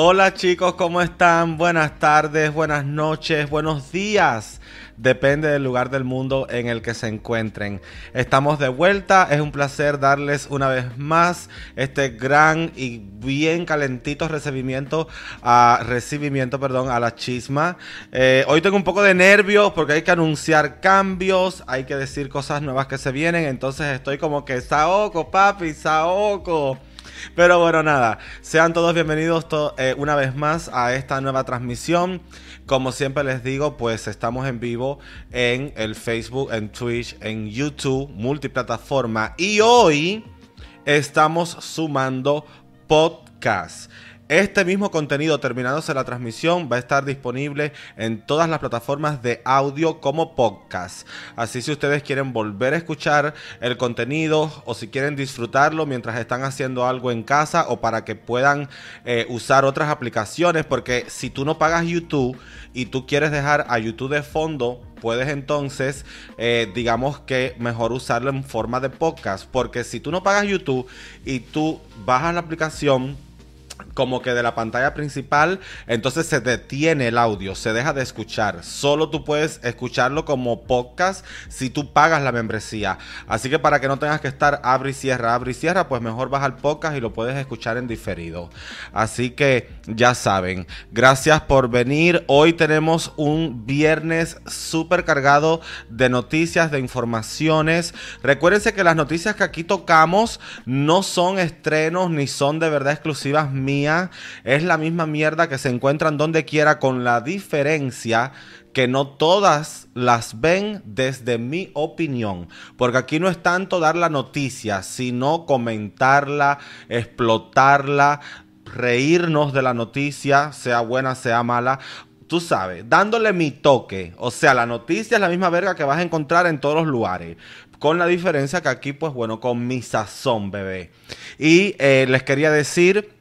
Hola chicos, ¿cómo están? Buenas tardes, buenas noches, buenos días. Depende del lugar del mundo en el que se encuentren. Estamos de vuelta. Es un placer darles una vez más este gran y bien calentito recibimiento a recibimiento, perdón, a la chisma. Eh, hoy tengo un poco de nervios porque hay que anunciar cambios, hay que decir cosas nuevas que se vienen. Entonces estoy como que Saoko, papi, Saoko. Pero bueno, nada, sean todos bienvenidos eh, una vez más a esta nueva transmisión. Como siempre les digo, pues estamos en vivo en el Facebook, en Twitch, en YouTube, multiplataforma. Y hoy estamos sumando podcast. Este mismo contenido, terminándose la transmisión, va a estar disponible en todas las plataformas de audio como podcast. Así si ustedes quieren volver a escuchar el contenido o si quieren disfrutarlo mientras están haciendo algo en casa o para que puedan eh, usar otras aplicaciones, porque si tú no pagas YouTube y tú quieres dejar a YouTube de fondo, puedes entonces, eh, digamos que mejor usarlo en forma de podcast, porque si tú no pagas YouTube y tú bajas la aplicación, como que de la pantalla principal, entonces se detiene el audio, se deja de escuchar. Solo tú puedes escucharlo como podcast si tú pagas la membresía. Así que para que no tengas que estar abre y cierra, abre y cierra, pues mejor baja el podcast y lo puedes escuchar en diferido. Así que ya saben, gracias por venir. Hoy tenemos un viernes súper cargado de noticias, de informaciones. Recuérdense que las noticias que aquí tocamos no son estrenos ni son de verdad exclusivas es la misma mierda que se encuentran donde quiera con la diferencia que no todas las ven desde mi opinión. Porque aquí no es tanto dar la noticia, sino comentarla, explotarla, reírnos de la noticia, sea buena, sea mala. Tú sabes, dándole mi toque. O sea, la noticia es la misma verga que vas a encontrar en todos los lugares. Con la diferencia que aquí, pues bueno, con mi sazón, bebé. Y eh, les quería decir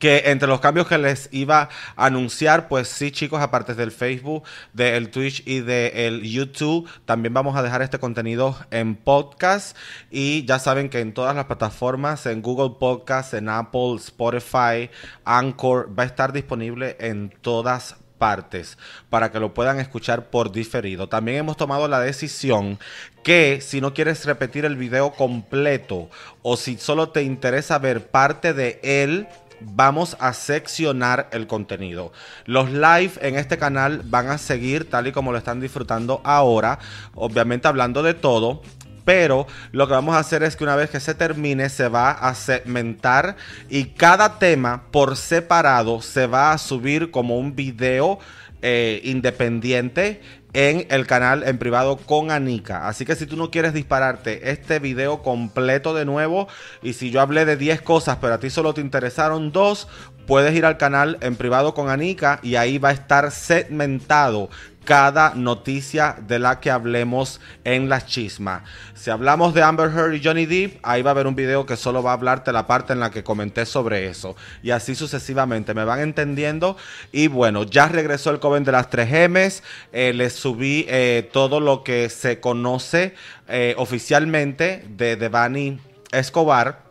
que entre los cambios que les iba a anunciar, pues sí, chicos, aparte del Facebook, del Twitch y del YouTube, también vamos a dejar este contenido en podcast. Y ya saben que en todas las plataformas, en Google Podcast, en Apple, Spotify, Anchor, va a estar disponible en todas partes para que lo puedan escuchar por diferido. También hemos tomado la decisión que si no quieres repetir el video completo o si solo te interesa ver parte de él, vamos a seccionar el contenido. Los live en este canal van a seguir tal y como lo están disfrutando ahora, obviamente hablando de todo. Pero lo que vamos a hacer es que una vez que se termine se va a segmentar y cada tema por separado se va a subir como un video eh, independiente en el canal en privado con Anika. Así que si tú no quieres dispararte este video completo de nuevo y si yo hablé de 10 cosas pero a ti solo te interesaron dos, puedes ir al canal en privado con Anika y ahí va a estar segmentado cada noticia de la que hablemos en la chisma. Si hablamos de Amber Heard y Johnny Depp, ahí va a haber un video que solo va a hablarte la parte en la que comenté sobre eso. Y así sucesivamente. ¿Me van entendiendo? Y bueno, ya regresó el Coven de las 3Ms. Eh, les subí eh, todo lo que se conoce eh, oficialmente de Devani Escobar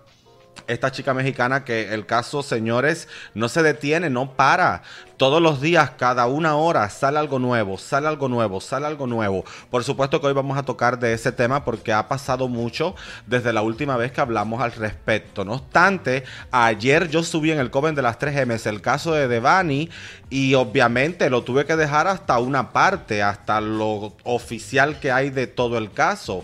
esta chica mexicana que el caso, señores, no se detiene, no para. Todos los días, cada una hora, sale algo nuevo, sale algo nuevo, sale algo nuevo. Por supuesto que hoy vamos a tocar de ese tema porque ha pasado mucho desde la última vez que hablamos al respecto. No obstante, ayer yo subí en el Coven de las 3M el caso de Devani y obviamente lo tuve que dejar hasta una parte, hasta lo oficial que hay de todo el caso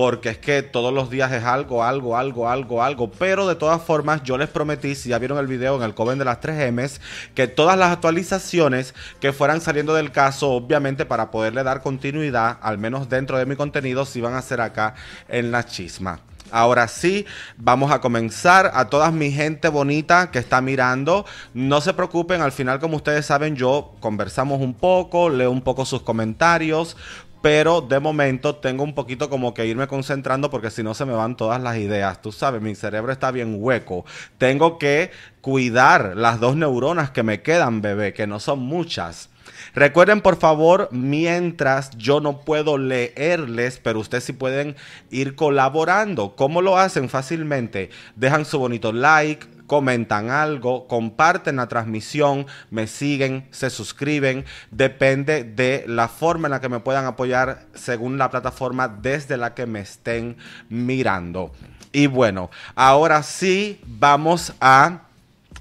porque es que todos los días es algo, algo, algo, algo, algo. Pero de todas formas, yo les prometí, si ya vieron el video en el Coven de las 3Ms, que todas las actualizaciones que fueran saliendo del caso, obviamente para poderle dar continuidad, al menos dentro de mi contenido, se iban a hacer acá en la chisma. Ahora sí, vamos a comenzar. A toda mi gente bonita que está mirando, no se preocupen, al final como ustedes saben, yo conversamos un poco, leo un poco sus comentarios, pero de momento tengo un poquito como que irme concentrando porque si no se me van todas las ideas. Tú sabes, mi cerebro está bien hueco. Tengo que cuidar las dos neuronas que me quedan, bebé, que no son muchas. Recuerden por favor, mientras yo no puedo leerles, pero ustedes sí pueden ir colaborando. ¿Cómo lo hacen fácilmente? Dejan su bonito like, comentan algo, comparten la transmisión, me siguen, se suscriben. Depende de la forma en la que me puedan apoyar según la plataforma desde la que me estén mirando. Y bueno, ahora sí vamos a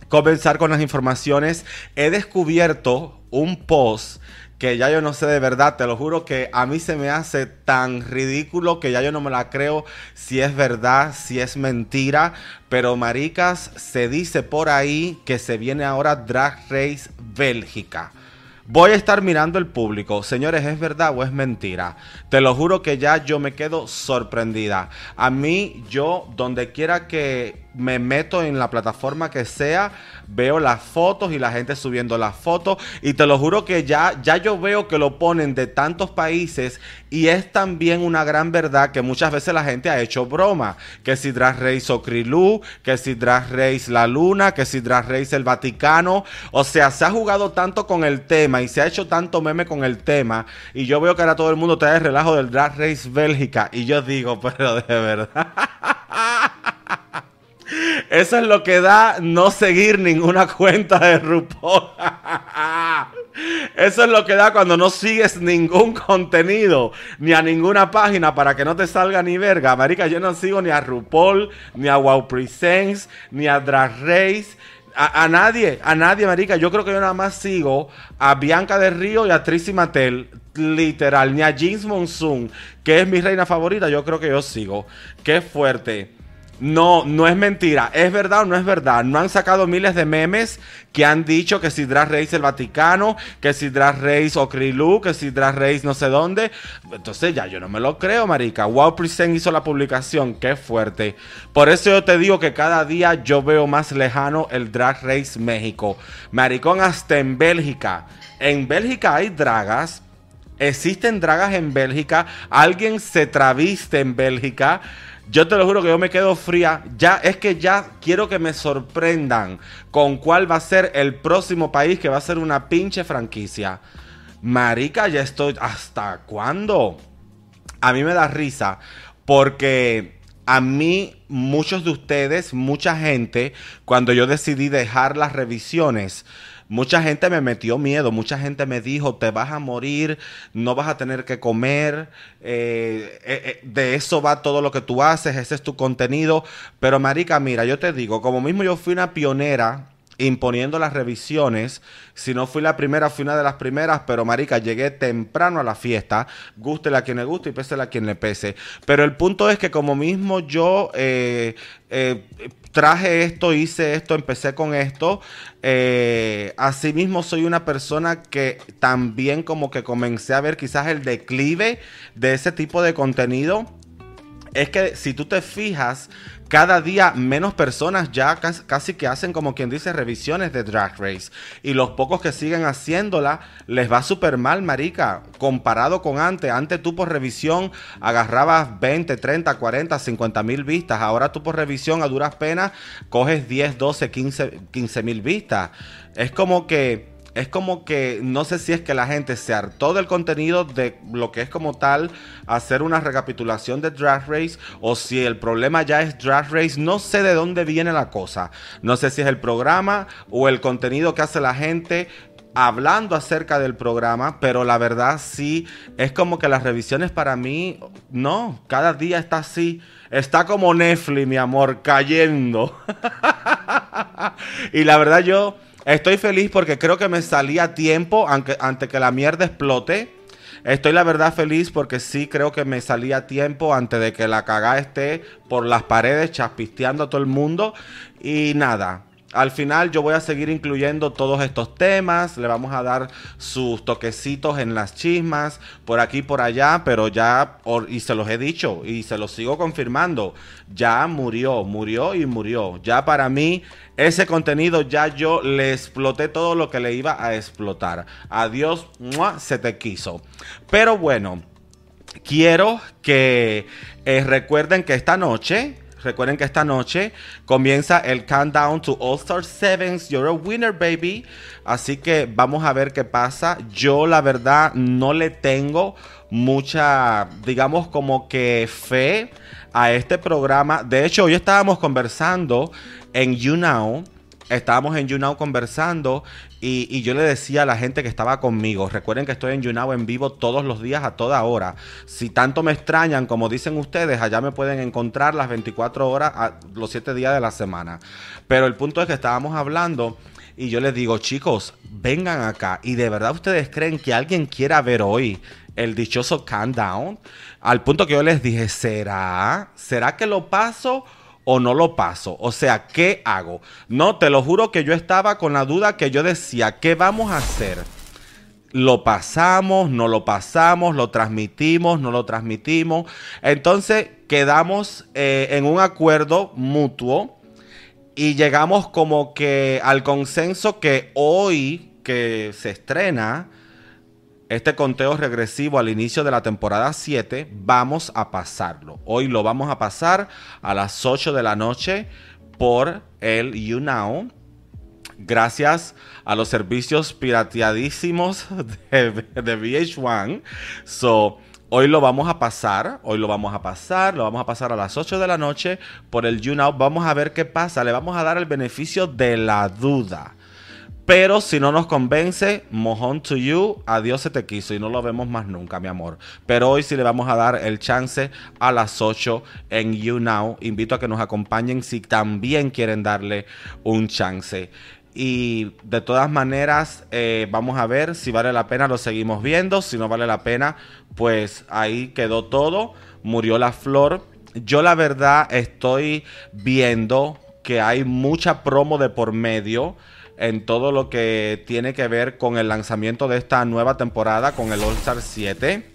comenzar con las informaciones. He descubierto un post que ya yo no sé de verdad, te lo juro que a mí se me hace tan ridículo que ya yo no me la creo si es verdad, si es mentira, pero maricas, se dice por ahí que se viene ahora Drag Race Bélgica. Voy a estar mirando el público. Señores, ¿es verdad o es mentira? Te lo juro que ya yo me quedo sorprendida. A mí, yo, donde quiera que me meto en la plataforma que sea, veo las fotos y la gente subiendo las fotos. Y te lo juro que ya, ya yo veo que lo ponen de tantos países. Y es también una gran verdad que muchas veces la gente ha hecho broma. Que si Drag Race Okrilu, que si Drag Race La Luna, que si Drag Race El Vaticano. O sea, se ha jugado tanto con el tema y se ha hecho tanto meme con el tema. Y yo veo que ahora todo el mundo trae el relajo del Drag Race Bélgica. Y yo digo, pero de verdad. Eso es lo que da no seguir ninguna cuenta de RuPaul. Eso es lo que da cuando no sigues ningún contenido, ni a ninguna página para que no te salga ni verga. Marica, yo no sigo ni a RuPaul, ni a Wow Presents, ni a Drag Race. A, nadie, a nadie, marica. Yo creo que yo nada más sigo a Bianca del Río y a Trissy Mattel. Literal, ni a Jeans Monsoon, que es mi reina favorita. Yo creo que yo sigo. Qué fuerte. No, no es mentira. ¿Es verdad o no es verdad? No han sacado miles de memes que han dicho que si Drag Race el Vaticano, que si Drag Race Okrilu, que si Drag Race no sé dónde. Entonces ya yo no me lo creo, marica. Wow Present hizo la publicación. Qué fuerte. Por eso yo te digo que cada día yo veo más lejano el Drag Race México. Maricón hasta en Bélgica. En Bélgica hay dragas. Existen dragas en Bélgica. Alguien se traviste en Bélgica. Yo te lo juro que yo me quedo fría. Ya es que ya quiero que me sorprendan con cuál va a ser el próximo país que va a ser una pinche franquicia. Marica, ya estoy. ¿Hasta cuándo? A mí me da risa porque a mí, muchos de ustedes, mucha gente, cuando yo decidí dejar las revisiones, Mucha gente me metió miedo, mucha gente me dijo, te vas a morir, no vas a tener que comer, eh, eh, eh, de eso va todo lo que tú haces, ese es tu contenido. Pero Marica, mira, yo te digo, como mismo yo fui una pionera imponiendo las revisiones. Si no fui la primera, fui una de las primeras, pero marica, llegué temprano a la fiesta. Gústele a quien le guste y pese a quien le pese. Pero el punto es que como mismo yo eh, traje esto, hice esto, empecé con esto, eh, asimismo soy una persona que también como que comencé a ver quizás el declive de ese tipo de contenido. Es que si tú te fijas, cada día menos personas ya casi, que hacen como quien dice revisiones de Drag Race. Y los pocos que siguen haciéndola les va súper mal, marica. Comparado con antes. Antes tú por revisión agarrabas 20, 30, 40, 50 mil vistas. Ahora tú por revisión a duras penas coges 10, 12, 15 mil vistas. Es como que es como que no sé si es que la gente se hartó del contenido de lo que es como tal hacer una recapitulación de Drag Race o si el problema ya es Drag Race, no sé de dónde viene la cosa. No sé si es el programa o el contenido que hace la gente hablando acerca del programa, pero la verdad sí es como que las revisiones para mí no, cada día está así. Está como Netflix, mi amor, cayendo. y la verdad yo Estoy feliz porque creo que me salí a tiempo antes que la mierda explote. Estoy la verdad feliz porque sí creo que me salí a tiempo antes de que la cagada esté por las paredes chapisteando a todo el mundo. Y nada, al final yo voy a seguir incluyendo todos estos temas, le vamos a dar sus toquecitos en las chismas, por aquí por allá, pero ya, y se los he dicho y se los sigo confirmando, ya murió, murió y murió. Ya para mí ese contenido ya yo le exploté todo lo que le iba a explotar. Adiós, se te quiso. Pero bueno, quiero que eh, recuerden que esta noche Recuerden que esta noche comienza el countdown to All Star Sevens. You're a winner, baby. Así que vamos a ver qué pasa. Yo, la verdad, no le tengo mucha, digamos, como que fe a este programa. De hecho, hoy estábamos conversando en YouNow. Estábamos en YouNow conversando y, yo le decía a la gente que estaba conmigo, recuerden que estoy en YouNow en vivo todos los días a toda hora. Si tanto me extrañan, como dicen ustedes, allá me pueden encontrar las 24 horas, los 7 días de la semana. Pero el punto es que estábamos hablando y yo les digo, chicos, vengan acá. Y de verdad ustedes creen que alguien quiera ver hoy el dichoso countdown. Al punto que yo les dije, ¿será? ¿Será que lo paso? O no lo paso? O sea, ¿qué hago? No, te lo juro que yo estaba con la duda que yo decía, ¿qué vamos a hacer? Lo pasamos, no lo pasamos, lo transmitimos, no lo transmitimos. Entonces quedamos eh, en un acuerdo mutuo y llegamos como que al consenso que hoy que se estrena, este conteo regresivo al inicio de la temporada 7, vamos a pasarlo. Hoy lo vamos a pasar a las 8 de la noche por el YouNow. Gracias a los servicios pirateadísimos de, de VH1. So, Hoy lo vamos a pasar, hoy lo vamos a pasar, lo vamos a pasar a las 8 de la noche por el YouNow. Vamos a ver qué pasa, le vamos a dar el beneficio de la duda. Pero si no nos convence, mojón to you, adiós se te quiso y no lo vemos más nunca, mi amor. Pero hoy sí le vamos a dar el chance a las 8 en You Now. Invito a que nos acompañen si también quieren darle un chance. Y de todas maneras, eh, vamos a ver si vale la pena, lo seguimos viendo. Si no vale la pena, pues ahí quedó todo. Murió la flor. Yo la verdad estoy viendo que hay mucha promo de por medio en todo lo que tiene que ver con el lanzamiento de esta nueva temporada con el All Star 7.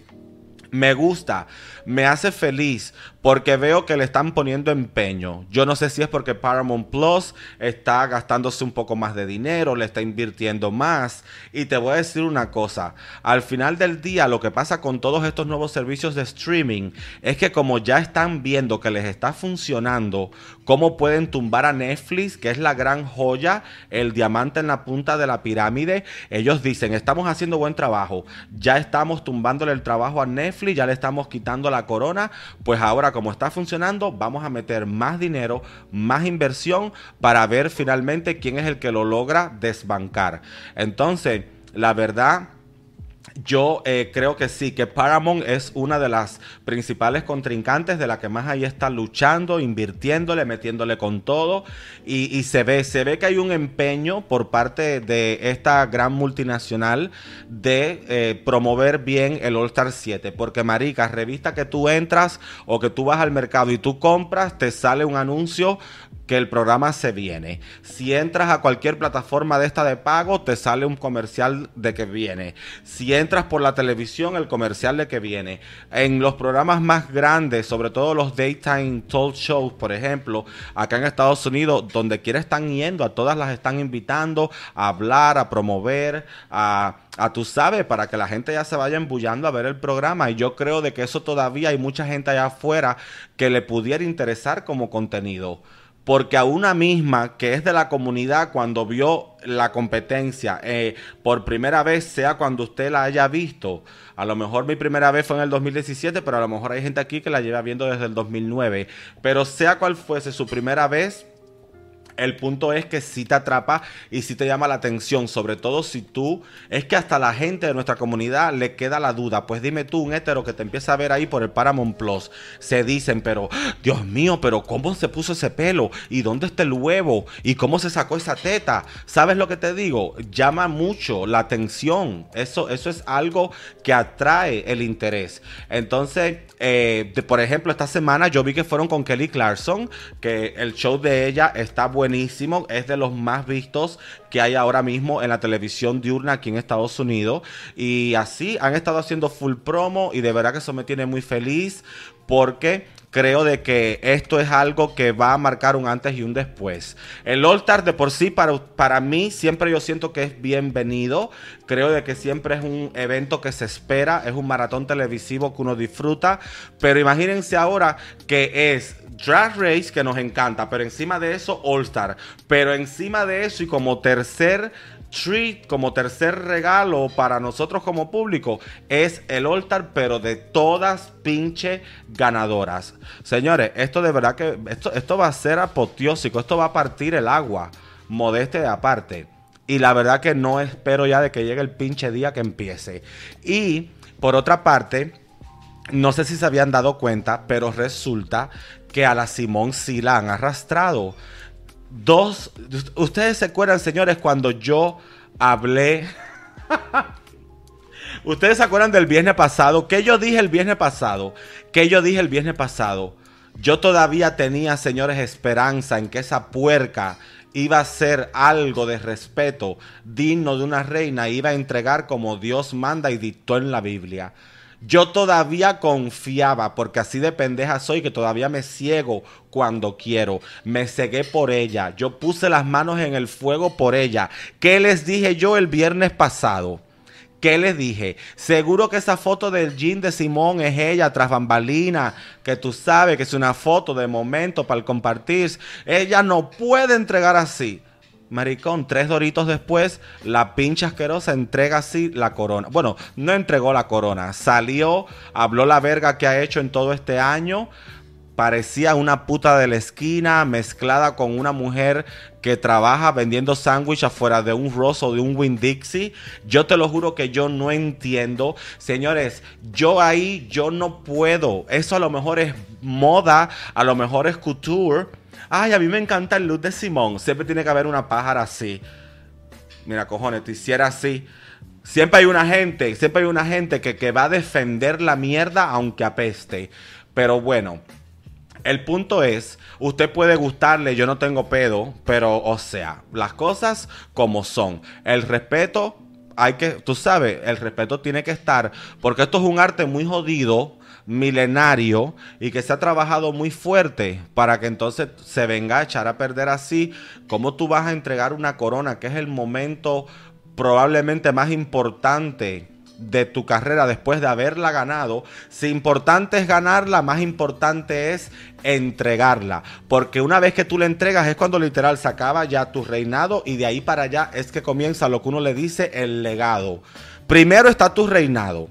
Me gusta, me hace feliz porque veo que le están poniendo empeño. Yo no sé si es porque Paramount Plus está gastándose un poco más de dinero, le está invirtiendo más. Y te voy a decir una cosa, al final del día lo que pasa con todos estos nuevos servicios de streaming es que como ya están viendo que les está funcionando, cómo pueden tumbar a Netflix, que es la gran joya, el diamante en la punta de la pirámide, ellos dicen, estamos haciendo buen trabajo, ya estamos tumbándole el trabajo a Netflix, ya le estamos quitando la corona, pues ahora como está funcionando, vamos a meter más dinero, más inversión para ver finalmente quién es el que lo logra desbancar. Entonces, la verdad yo eh, creo que sí, que Paramount es una de las principales contrincantes de la que más ahí está luchando, invirtiéndole, metiéndole con todo. Y, se ve, se ve que hay un empeño por parte de esta gran multinacional de eh, promover bien el All Star 7. Porque, marica, revista que tú entras o que tú vas al mercado y tú compras, te sale un anuncio que el programa se viene. Si entras a cualquier plataforma de esta de pago, te sale un comercial de que viene. Si entras por la televisión, el comercial de que viene. En los programas más grandes, sobre todo los daytime talk shows, por ejemplo, acá en Estados Unidos, donde quiera están yendo, a todas las están invitando a hablar, a promover, a a tú sabes, para que la gente ya se vaya embullando a ver el programa. Y yo creo de que eso todavía hay mucha gente allá afuera que le pudiera interesar como contenido porque a una misma que es de la comunidad cuando vio la competencia eh, por primera vez, sea cuando usted la haya visto, a lo mejor mi primera vez fue en el 2017, pero a lo mejor hay gente aquí que la lleva viendo desde el 2009, pero sea cual fuese su primera vez, el punto es que si te atrapa y si te llama la atención, sobre todo si tú, es que hasta la gente de nuestra comunidad le queda la duda. Pues dime tú, un hétero que te empieza a ver ahí por el Paramount Plus, se dicen, pero Dios mío, pero ¿cómo se puso ese pelo? ¿Y dónde está el huevo? ¿Y cómo se sacó esa teta? ¿Sabes lo que te digo? Llama mucho la atención. Eso, eso es algo que atrae el interés. Entonces, eh, por ejemplo, esta semana yo vi que fueron con Kelly Clarkson, que el show de ella está buenísimo, es de los más vistos que hay ahora mismo en la televisión diurna aquí en Estados Unidos. Y así han estado haciendo full promo y de verdad que eso me tiene muy feliz porque creo de que esto es algo que va a marcar un antes y un después. El All Star de por sí para, para mí siempre yo siento que es bienvenido. Creo de que siempre es un evento que se espera, es un maratón televisivo que uno disfruta, pero imagínense ahora que es Drag Race que nos encanta, pero encima de eso All Star, pero encima de eso y como tercer treat, como tercer regalo para nosotros como público, es el altar, pero de todas pinche ganadoras. Señores, esto de verdad que esto, esto va a ser apoteósico, esto va a partir el agua, modeste de aparte. Y la verdad que no espero ya de que llegue el pinche día que empiece. Y por otra parte, no sé si se habían dado cuenta, pero resulta que a la Simón sí la han arrastrado. Dos, ustedes se acuerdan, señores, cuando yo hablé... ustedes se acuerdan del viernes pasado, ¿Qué yo dije el viernes pasado, ¿Qué yo dije el viernes pasado. Yo todavía tenía, señores, esperanza en que esa puerca iba a ser algo de respeto digno de una reina, iba a entregar como Dios manda y dictó en la Biblia. Yo todavía confiaba, porque así de pendeja soy, que todavía me ciego cuando quiero. Me cegué por ella. Yo puse las manos en el fuego por ella. ¿Qué les dije yo el viernes pasado? ¿Qué les dije? Seguro que esa foto del jean de Simón es ella tras bambalina, que tú sabes que es una foto de momento para compartir. Ella no puede entregar así. Maricón, tres doritos después, la pincha asquerosa entrega así la corona. Bueno, no entregó la corona, salió, habló la verga que ha hecho en todo este año. Parecía una puta de la esquina mezclada con una mujer que trabaja vendiendo sándwich afuera de un Ross o de un Winn Dixie. Yo te lo juro que yo no entiendo. Señores, yo ahí, yo no puedo. Eso a lo mejor es moda, a lo mejor es couture Ay, a mí me encanta el look de Simón. Siempre tiene que haber una pájara así. Mira, cojones, te hiciera así. Siempre hay una gente, siempre hay una gente que, que va a defender la mierda aunque apeste. Pero bueno, el punto es, usted puede gustarle, yo no tengo pedo, pero o sea, las cosas como son. El respeto, hay que, tú sabes, el respeto tiene que estar, porque esto es un arte muy jodido milenario y que se ha trabajado muy fuerte para que entonces se venga a echar a perder así. ¿Cómo tú vas a entregar una corona que es el momento probablemente más importante? de tu carrera después de haberla ganado, si importante es ganarla, más importante es entregarla. Porque una vez que tú la entregas es cuando literal se acaba ya tu reinado y de ahí para allá es que comienza lo que uno le dice el legado. Primero está tu reinado.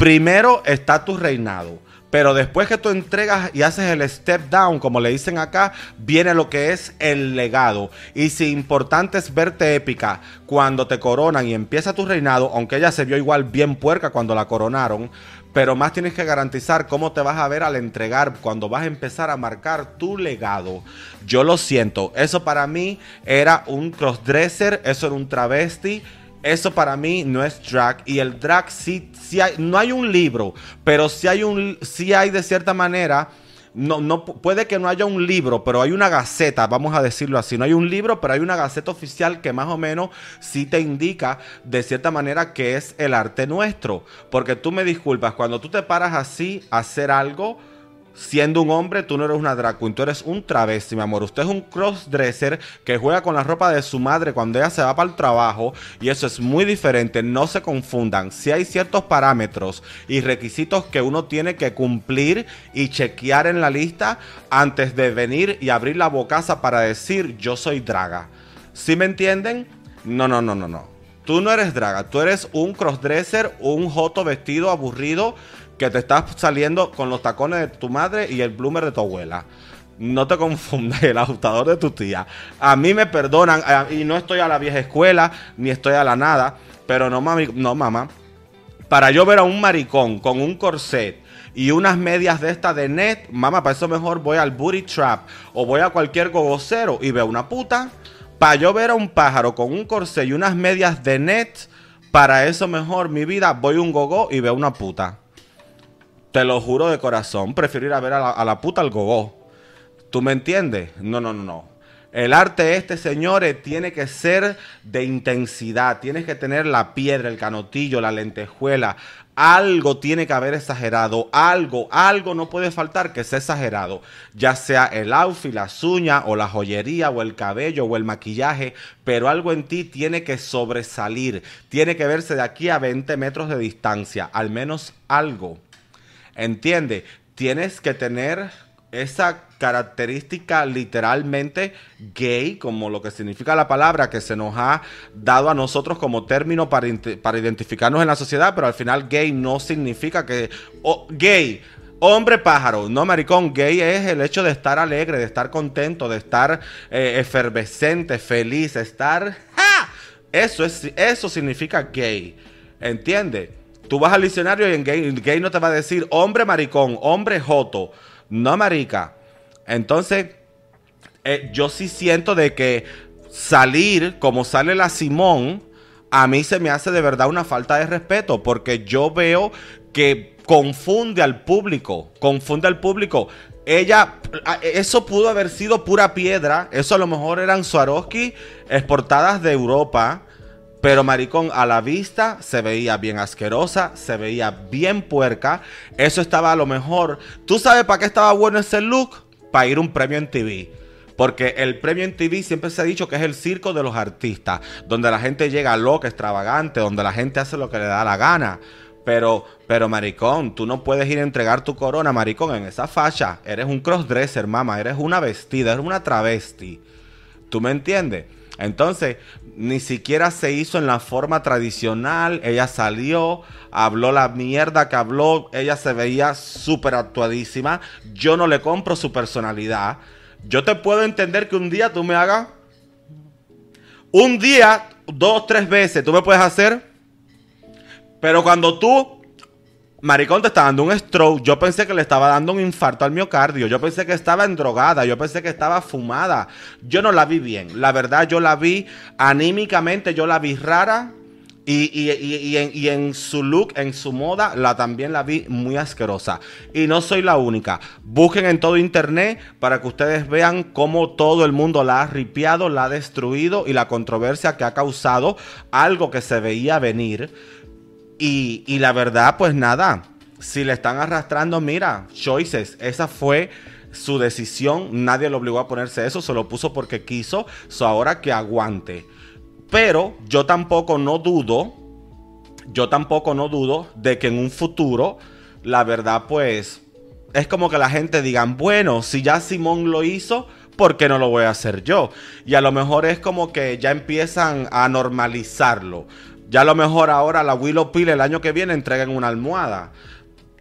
Primero está tu reinado. Pero después que tú entregas y haces el step down, como le dicen acá, viene lo que es el legado. Y si importante es verte épica cuando te coronan y empieza tu reinado, aunque ella se vio igual bien puerca cuando la coronaron, pero más tienes que garantizar cómo te vas a ver al entregar cuando vas a empezar a marcar tu legado. Yo lo siento, eso para mí era un crossdresser, eso era un travesti eso para mí no es drag. Y el drag sí, sí hay, no hay un libro, pero sí hay un, sí hay de cierta manera. No, no, puede que no haya un libro, pero hay una gaceta, vamos a decirlo así. No hay un libro, pero hay una gaceta oficial que más o menos sí te indica de cierta manera que es el arte nuestro. Porque tú me disculpas, cuando tú te paras así a hacer algo, siendo un hombre, tú no eres una drag queen, tú eres un travesti, mi amor. Usted es un crossdresser que juega con la ropa de su madre cuando ella se va para el trabajo y eso es muy diferente, no se confundan. Si hay ciertos parámetros y requisitos que uno tiene que cumplir y chequear en la lista antes de venir y abrir la bocaza para decir yo soy draga. ¿Sí me entienden? No, no, no, no, no. Tú no eres draga, tú eres un crossdresser, un joto vestido aburrido que te estás saliendo con los tacones de tu madre y el bloomer de tu abuela. No te confundas, el ajustador de tu tía. A mí me perdonan eh, y no estoy a la vieja escuela ni estoy a la nada, pero no, mami, no mamá. Para yo ver a un maricón con un corset y unas medias de esta de net, mamá, para eso mejor voy al booty trap o voy a cualquier gogocero y veo una puta. Para yo ver a un pájaro con un corset y unas medias de net, para eso mejor mi vida voy a un gogo y veo una puta. Te lo juro de corazón, prefiero ir a ver a la, puta al gogó. ¿Tú me entiendes? No, no, no, no. El arte este, señores, tiene que ser de intensidad. Tienes que tener la piedra, el canotillo, la lentejuela. Algo tiene que haber exagerado. Algo, algo no puede faltar que sea exagerado. Ya sea el outfit, las uñas, o la joyería, o el cabello, o el maquillaje. Pero algo en ti tiene que sobresalir. Tiene que verse de aquí a 20 metros de distancia. Al menos algo. Entiende, tienes que tener esa característica literalmente gay, como lo que significa la palabra, que se nos ha dado a nosotros como término para, para identificarnos en la sociedad, pero al final gay no significa que... gay, hombre pájaro, no maricón, gay es el hecho de estar alegre, de estar contento, de estar eh, efervescente, feliz, estar... Eso, es, eso significa gay, ¿entiendes? Tú vas al diccionario y en gay, no te va a decir hombre maricón, hombre joto, no marica. Entonces, eh, yo sí siento de que salir como sale la Simón, a mí se me hace de verdad una falta de respeto, porque yo veo que confunde al público, confunde al público. Ella, eso pudo haber sido pura piedra, eso a lo mejor eran Swarovski exportadas de Europa pero maricón, a la vista se veía bien asquerosa, se veía bien puerca. Eso estaba a lo mejor. ¿Tú sabes para qué estaba bueno ese look? Para ir un premio en TV. Porque el premio en TV siempre se ha dicho que es el circo de los artistas, donde la gente llega loca, extravagante, donde la gente hace lo que le da la gana. Pero, pero maricón, tú no puedes ir a entregar tu corona, maricón, en esa facha. Eres un crossdresser, mamá, eres una vestida, eres una travesti. ¿Tú me entiendes? Entonces, ni siquiera se hizo en la forma tradicional. Ella salió, habló la mierda que habló. Ella se veía súper actuadísima. Yo no le compro su personalidad. Yo te puedo entender que un día tú me hagas. Un día, dos, tres veces, tú me puedes hacer. Pero cuando tú Maricón te está dando un stroke. Yo pensé que le estaba dando un infarto al miocardio. Yo pensé que estaba endrogada. Yo pensé que estaba fumada. Yo no la vi bien. La verdad, yo la vi anímicamente. Yo la vi rara. Y, en, su look, en su moda, la también la vi muy asquerosa. Y no soy la única. Busquen en todo internet para que ustedes vean cómo todo el mundo la ha ripiado, la ha destruido y la controversia que ha causado algo que se veía venir y, la verdad, pues nada, si le están arrastrando, mira, choices, esa fue su decisión, nadie lo obligó a ponerse eso, se lo puso porque quiso, so ahora que aguante. Pero yo tampoco no dudo, yo tampoco no dudo de que en un futuro, la verdad, pues, es como que la gente digan, bueno, si ya Simón lo hizo, ¿por qué no lo voy a hacer yo? Y a lo mejor es como que ya empiezan a normalizarlo. Ya a lo mejor ahora la Willow Pill el año que viene entregan una almohada.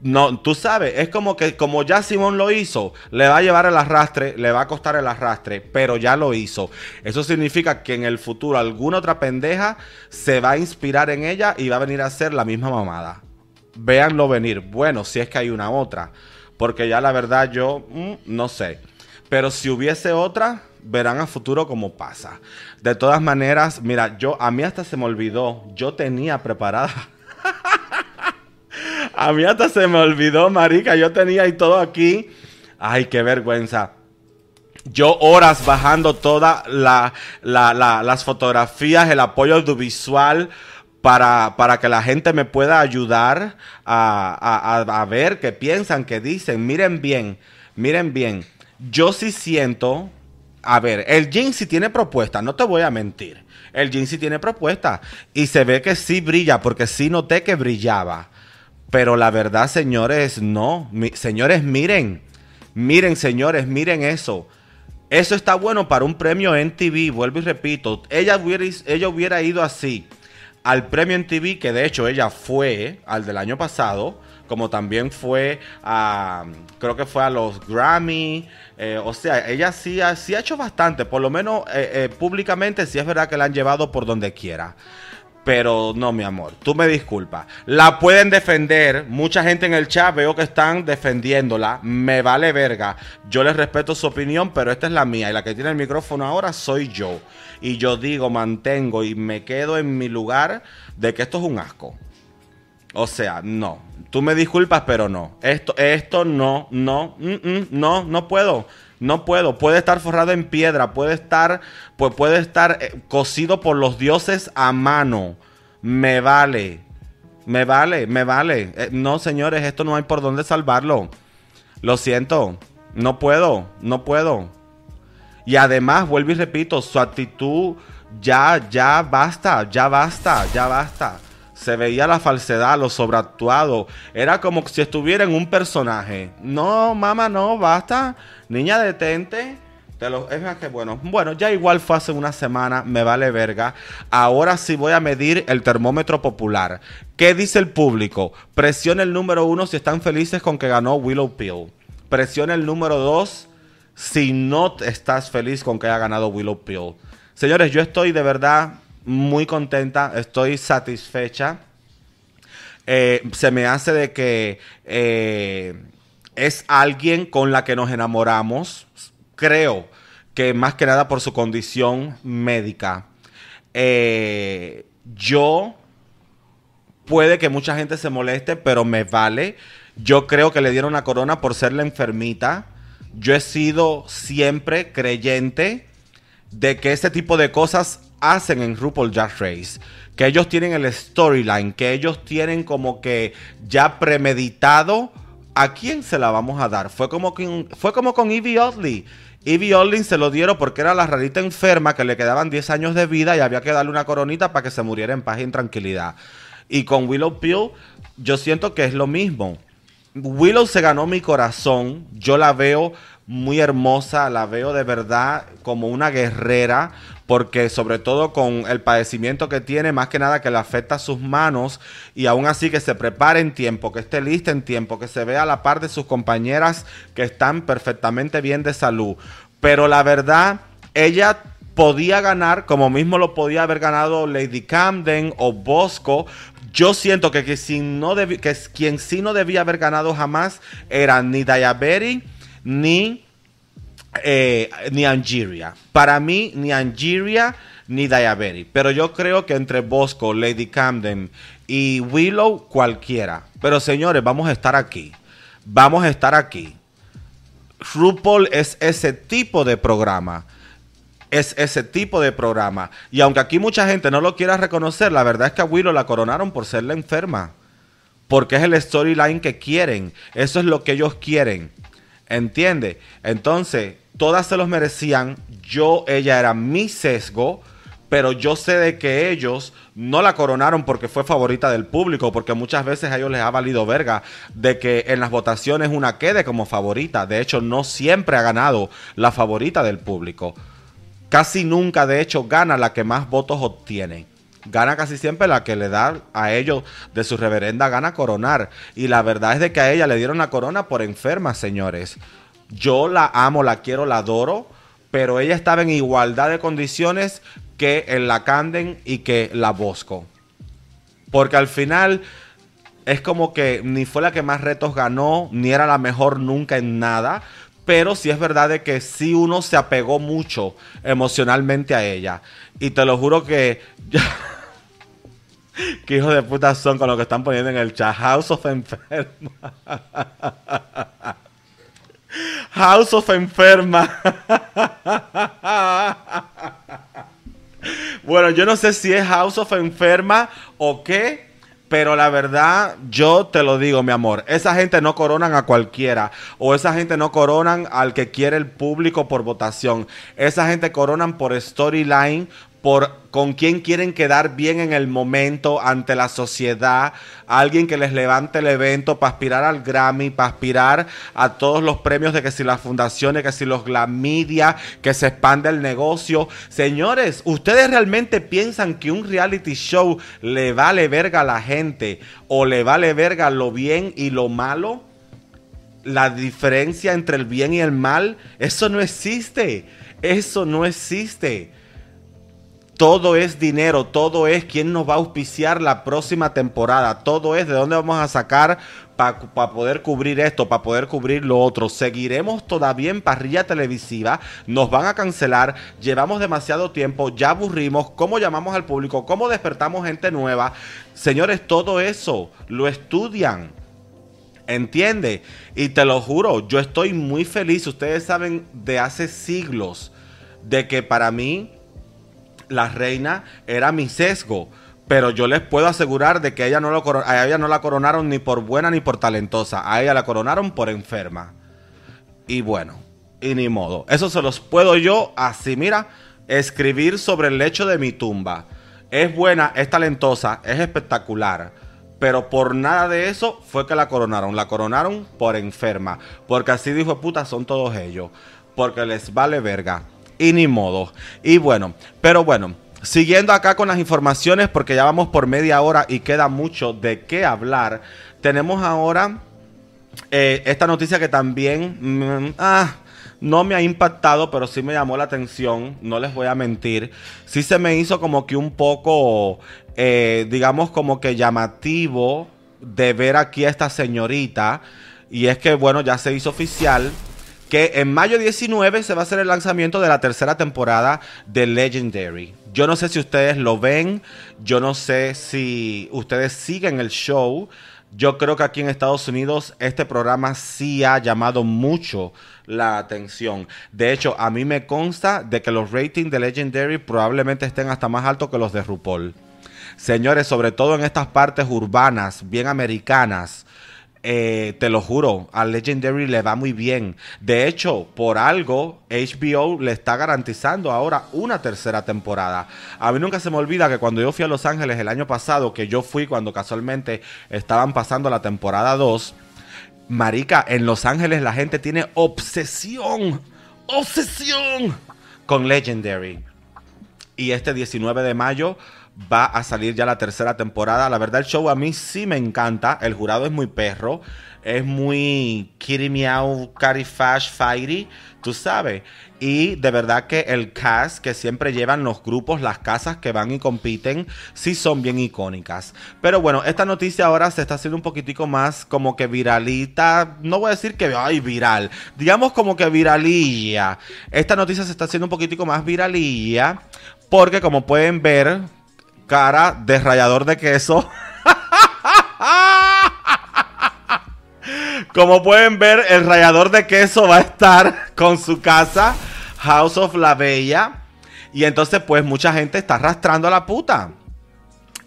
No, tú sabes, es como que como ya Simón lo hizo, le va a llevar el arrastre, le va a costar el arrastre, pero ya lo hizo. Eso significa que en el futuro alguna otra pendeja se va a inspirar en ella y va a venir a hacer la misma mamada. Véanlo venir. Bueno, si es que hay una otra. Porque ya la verdad yo mm, no sé. Pero si hubiese otra, verán a futuro cómo pasa. De todas maneras, mira, yo a mí hasta se me olvidó, yo tenía preparada. a mí hasta se me olvidó, marica, yo tenía y todo aquí. Ay, qué vergüenza. Yo horas bajando todas las fotografías, el apoyo audiovisual para, para, que la gente me pueda ayudar a, a ver qué piensan, qué dicen. Miren bien, miren bien. Yo sí siento a ver, el jean sí tiene propuesta, no te voy a mentir. El jean sí tiene propuesta. Y se ve que sí brilla, porque sí noté que brillaba. Pero la verdad, señores, no. señores, miren. Miren, señores, miren eso. Eso está bueno para un premio en TV. Vuelvo y repito. Ella hubiera, ella hubiera ido así al premio en TV, que de hecho ella fue al del año pasado como también fue a, creo que fue a los Grammy, eh, o sea, ella sí ha, sí ha hecho bastante, por lo menos eh, eh, públicamente sí es verdad que la han llevado por donde quiera. Pero no, mi amor, tú me disculpas. La pueden defender. Mucha gente en el chat veo que están defendiéndola. Me vale verga. Yo les respeto su opinión, pero esta es la mía. Y la que tiene el micrófono ahora soy yo. Y yo digo, mantengo y me quedo en mi lugar de que esto es un asco. O sea, no. Tú me disculpas, pero no. Esto, esto no, no, mm, mm, no, no puedo. No puedo. Puede estar forrado en piedra, puede estar, pues puede estar eh, cosido por los dioses a mano. Me vale. Me vale, me vale. Eh, no, señores, esto no hay por dónde salvarlo. Lo siento. No puedo, no puedo. Y además, vuelvo y repito, su actitud ya, ya basta, ya basta, ya basta. Se veía la falsedad, lo sobreactuado. Era como si estuviera en un personaje. No, mamá, no, basta. Niña, detente. Te lo, es más que bueno. Bueno, ya igual fue hace una semana, me vale verga. Ahora sí voy a medir el termómetro popular. ¿Qué dice el público? Presiona el número uno si están felices con que ganó Willow Pill. Presiona el número dos si no estás feliz con que haya ganado Willow Pill. Señores, yo estoy de verdad muy contenta, estoy satisfecha. Eh, se me hace de que eh, es alguien con la que nos enamoramos. Creo que más que nada por su condición médica. Eh, yo puede que mucha gente se moleste, pero me vale. Yo creo que le dieron la corona por ser la enfermita. Yo he sido siempre creyente de que ese tipo de cosas hacen en RuPaul Drag Race. Que ellos tienen el storyline, que ellos tienen como que ya premeditado a quién se la vamos a dar. Fue como, fue como con Evie Oddly. Evie Oddly se lo dieron porque era la rarita enferma que le quedaban 10 años de vida y había que darle una coronita para que se muriera en paz y en tranquilidad. Y con Willow Pill, yo siento que es lo mismo. Willow se ganó mi corazón. Yo la veo muy hermosa, la veo de verdad como una guerrera, porque sobre todo con el padecimiento que tiene, más que nada que le afecta a sus manos, y aún así que se prepare en tiempo, que esté lista en tiempo, que se vea a la par de sus compañeras que están perfectamente bien de salud. Pero la verdad, ella podía ganar, como mismo lo podía haber ganado Lady Camden o Bosco. Yo siento que, no que quien sí no debía haber ganado jamás era ni Diabetes ni, eh, ni Angeria. Para mí, ni Angeria ni Diabetes. Pero yo creo que entre Bosco, Lady Camden y Willow, cualquiera. Pero señores, vamos a estar aquí. Vamos a estar aquí. RuPaul es ese tipo de programa. Es ese tipo de programa. Y aunque aquí mucha gente no lo quiera reconocer, la verdad es que a Willow la coronaron por ser la enferma. Porque es el storyline que quieren. Eso es lo que ellos quieren. ¿Entiende? Entonces, todas se los merecían. Yo, ella era mi sesgo, pero yo sé de que ellos no la coronaron porque fue favorita del público, porque muchas veces a ellos les ha valido verga de que en las votaciones una quede como favorita. De hecho, no siempre ha ganado la favorita del público. Casi nunca, de hecho, gana la que más votos obtiene gana casi siempre la que le da a ellos de su reverenda gana coronar. Y la verdad es de que a ella le dieron la corona por enferma, señores. Yo la amo, la quiero, la adoro, pero ella estaba en igualdad de condiciones que en la Canden y que la Bosco. Porque al final es como que ni fue la que más retos ganó, ni era la mejor nunca en nada. Pero sí es verdad de que sí uno se apegó mucho emocionalmente a ella. Y te lo juro que... Qué hijos de puta son con lo que están poniendo en el chat. House of Enferma. House of Enferma. bueno, yo no sé si es House of Enferma o qué. Pero la verdad, yo te lo digo, mi amor, esa gente no coronan a cualquiera o esa gente no coronan al que quiere el público por votación. Esa gente coronan por storyline, por con quién quieren quedar bien en el momento ante la sociedad, alguien que les levante el evento para aspirar al Grammy, para aspirar a todos los premios de que si las fundaciones, que si los Glamidia, que se expande el negocio. Señores, ¿ustedes realmente piensan que un reality show le vale verga a la gente o le vale verga lo bien y lo malo? La diferencia entre el bien y el mal, eso no existe. Eso no existe. Todo es dinero, todo es quién nos va a auspiciar la próxima temporada, todo es de dónde vamos a sacar para poder cubrir esto, para poder cubrir lo otro. Seguiremos todavía en parrilla televisiva, nos van a cancelar, llevamos demasiado tiempo, ya aburrimos, cómo llamamos al público, cómo despertamos gente nueva. Señores, todo eso lo estudian. ¿Entiende? Y te lo juro, yo estoy muy feliz. Ustedes saben de hace siglos de que para mí la reina era mi sesgo. Pero yo les puedo asegurar de que ella no lo a ella no la coronaron ni por buena ni por talentosa. A ella la coronaron por enferma. Y bueno, y ni modo. Eso se los puedo yo así, mira, escribir sobre el lecho de mi tumba. es buena, es talentosa, es espectacular. Pero por nada de eso fue que la coronaron. La coronaron por enferma. Porque así dijo puta son todos ellos. Porque les vale verga. Y ni modo. Y bueno, pero bueno. Siguiendo acá con las informaciones, porque ya vamos por media hora y queda mucho de qué hablar. Tenemos ahora eh, esta noticia que también mm, ah, no me ha impactado, pero sí me llamó la atención. No les voy a mentir. Sí se me hizo como que un poco eh, digamos, como que llamativo de ver aquí a esta señorita. Y es que, bueno, ya se hizo oficial que en mayo 19 se va a hacer el lanzamiento de la tercera temporada de Legendary. Yo no sé si ustedes lo ven, yo no sé si ustedes siguen el show. Yo creo que aquí en Estados Unidos este programa sí ha llamado mucho la atención. De hecho, a mí me consta de que los ratings de Legendary probablemente estén hasta más altos que los de RuPaul. Señores, sobre todo en estas partes urbanas, bien americanas, eh, te lo juro, a Legendary le va muy bien. De hecho, por algo, HBO le está garantizando ahora una tercera temporada. A mí nunca se me olvida que cuando yo fui a Los Ángeles el año pasado, que yo fui cuando casualmente estaban pasando la temporada 2, Marica, en Los Ángeles la gente tiene obsesión, obsesión con Legendary. Y este 19 de mayo va a salir ya la tercera temporada. La verdad, el show a mí sí me encanta. El jurado es muy perro. Es muy kitty meow, cari fash, fighty, tú sabes. Y de verdad que el cast que siempre llevan los grupos, las casas que van y compiten, sí son bien icónicas. Pero bueno, esta noticia ahora se está haciendo un poquitico más como que viralita. No voy a decir que, ay, viral. Digamos como que viralilla. Esta noticia se está haciendo un poquitico más viralilla. Porque como pueden ver, cara de rallador de queso. Como pueden ver, el rallador de queso va a estar con su casa, House of la Bella. Y entonces, pues, mucha gente está arrastrando a la puta.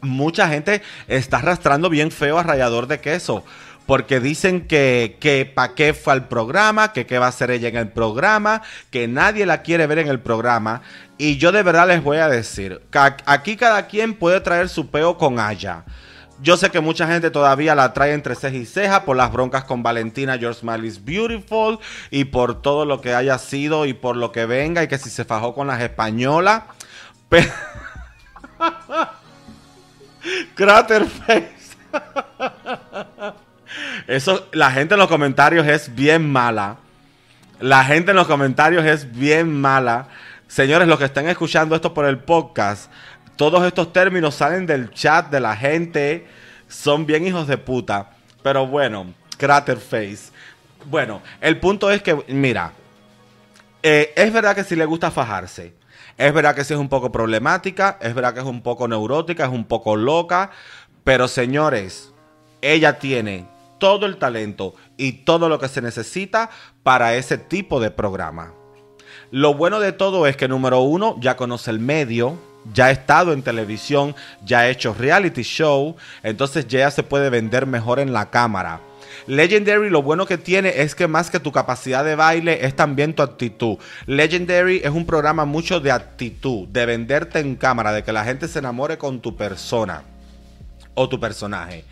Mucha gente está arrastrando bien feo a rallador de queso porque dicen que, que para qué fue al programa, que qué va a hacer ella en el programa, que nadie la quiere ver en el programa. Y yo de verdad les voy a decir, aquí cada quien puede traer su peo con Aya. Yo sé que mucha gente todavía la trae entre ceja y ceja por las broncas con Valentina George Smile is Beautiful y por todo lo que haya sido y por lo que venga y que si se fajó con las españolas. Pero... Craterface. Eso, la gente en los comentarios es bien mala. La gente en los comentarios es bien mala. Señores, los que están escuchando esto por el podcast, todos estos términos salen del chat de la gente. Son bien hijos de puta. Pero bueno, crater face. Bueno, el punto es que, mira, eh, es verdad que si le gusta fajarse. Es verdad que si es un poco problemática. Es verdad que es un poco neurótica. Es un poco loca. Pero señores, ella tiene todo el talento y todo lo que se necesita para ese tipo de programa. Lo bueno de todo es que número uno ya conoce el medio, ya ha estado en televisión, ya ha hecho reality show, entonces ya se puede vender mejor en la cámara. Legendary lo bueno que tiene es que más que tu capacidad de baile es también tu actitud. Legendary es un programa mucho de actitud, de venderte en cámara, de que la gente se enamore con tu persona o tu personaje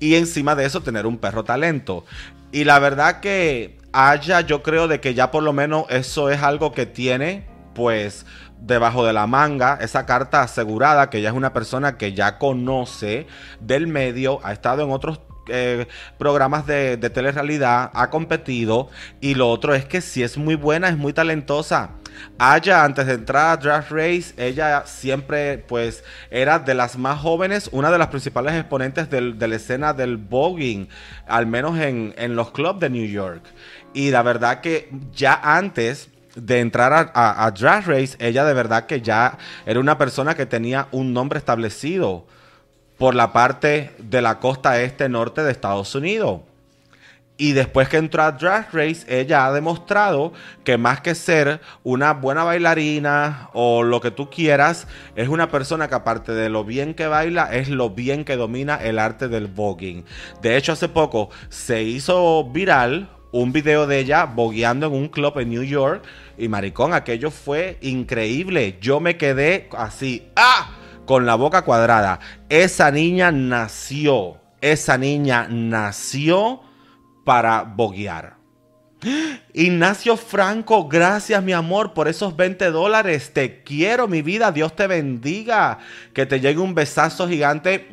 y encima de eso tener un perro talento. Y la verdad que haya, yo creo de que ya por lo menos eso es algo que tiene, pues debajo de la manga, esa carta asegurada que ella es una persona que ya conoce del medio, ha estado en otros eh, programas de, telerrealidad, ha competido y lo otro es que si es muy buena, es muy talentosa. Aya, antes de entrar a Draft Race, ella siempre, pues, era de las más jóvenes, una de las principales exponentes de la escena del voguing, al menos en, los clubs de New York. Y la verdad que ya antes de entrar a, Draft Race, ella de verdad que ya era una persona que tenía un nombre establecido por la parte de la costa este norte de Estados Unidos. Y después que entró a Drag Race, ella ha demostrado que más que ser una buena bailarina o lo que tú quieras, es una persona que aparte de lo bien que baila, es lo bien que domina el arte del voguing. De hecho, hace poco se hizo viral un video de ella bogueando en un club en New York. Y maricón, aquello fue increíble. Yo me quedé así, ¡ah! con la boca cuadrada. Esa niña nació, esa niña nació para boguear. Ignacio Franco, gracias mi amor por esos 20 dólares. Te quiero mi vida, Dios te bendiga. Que te llegue un besazo gigante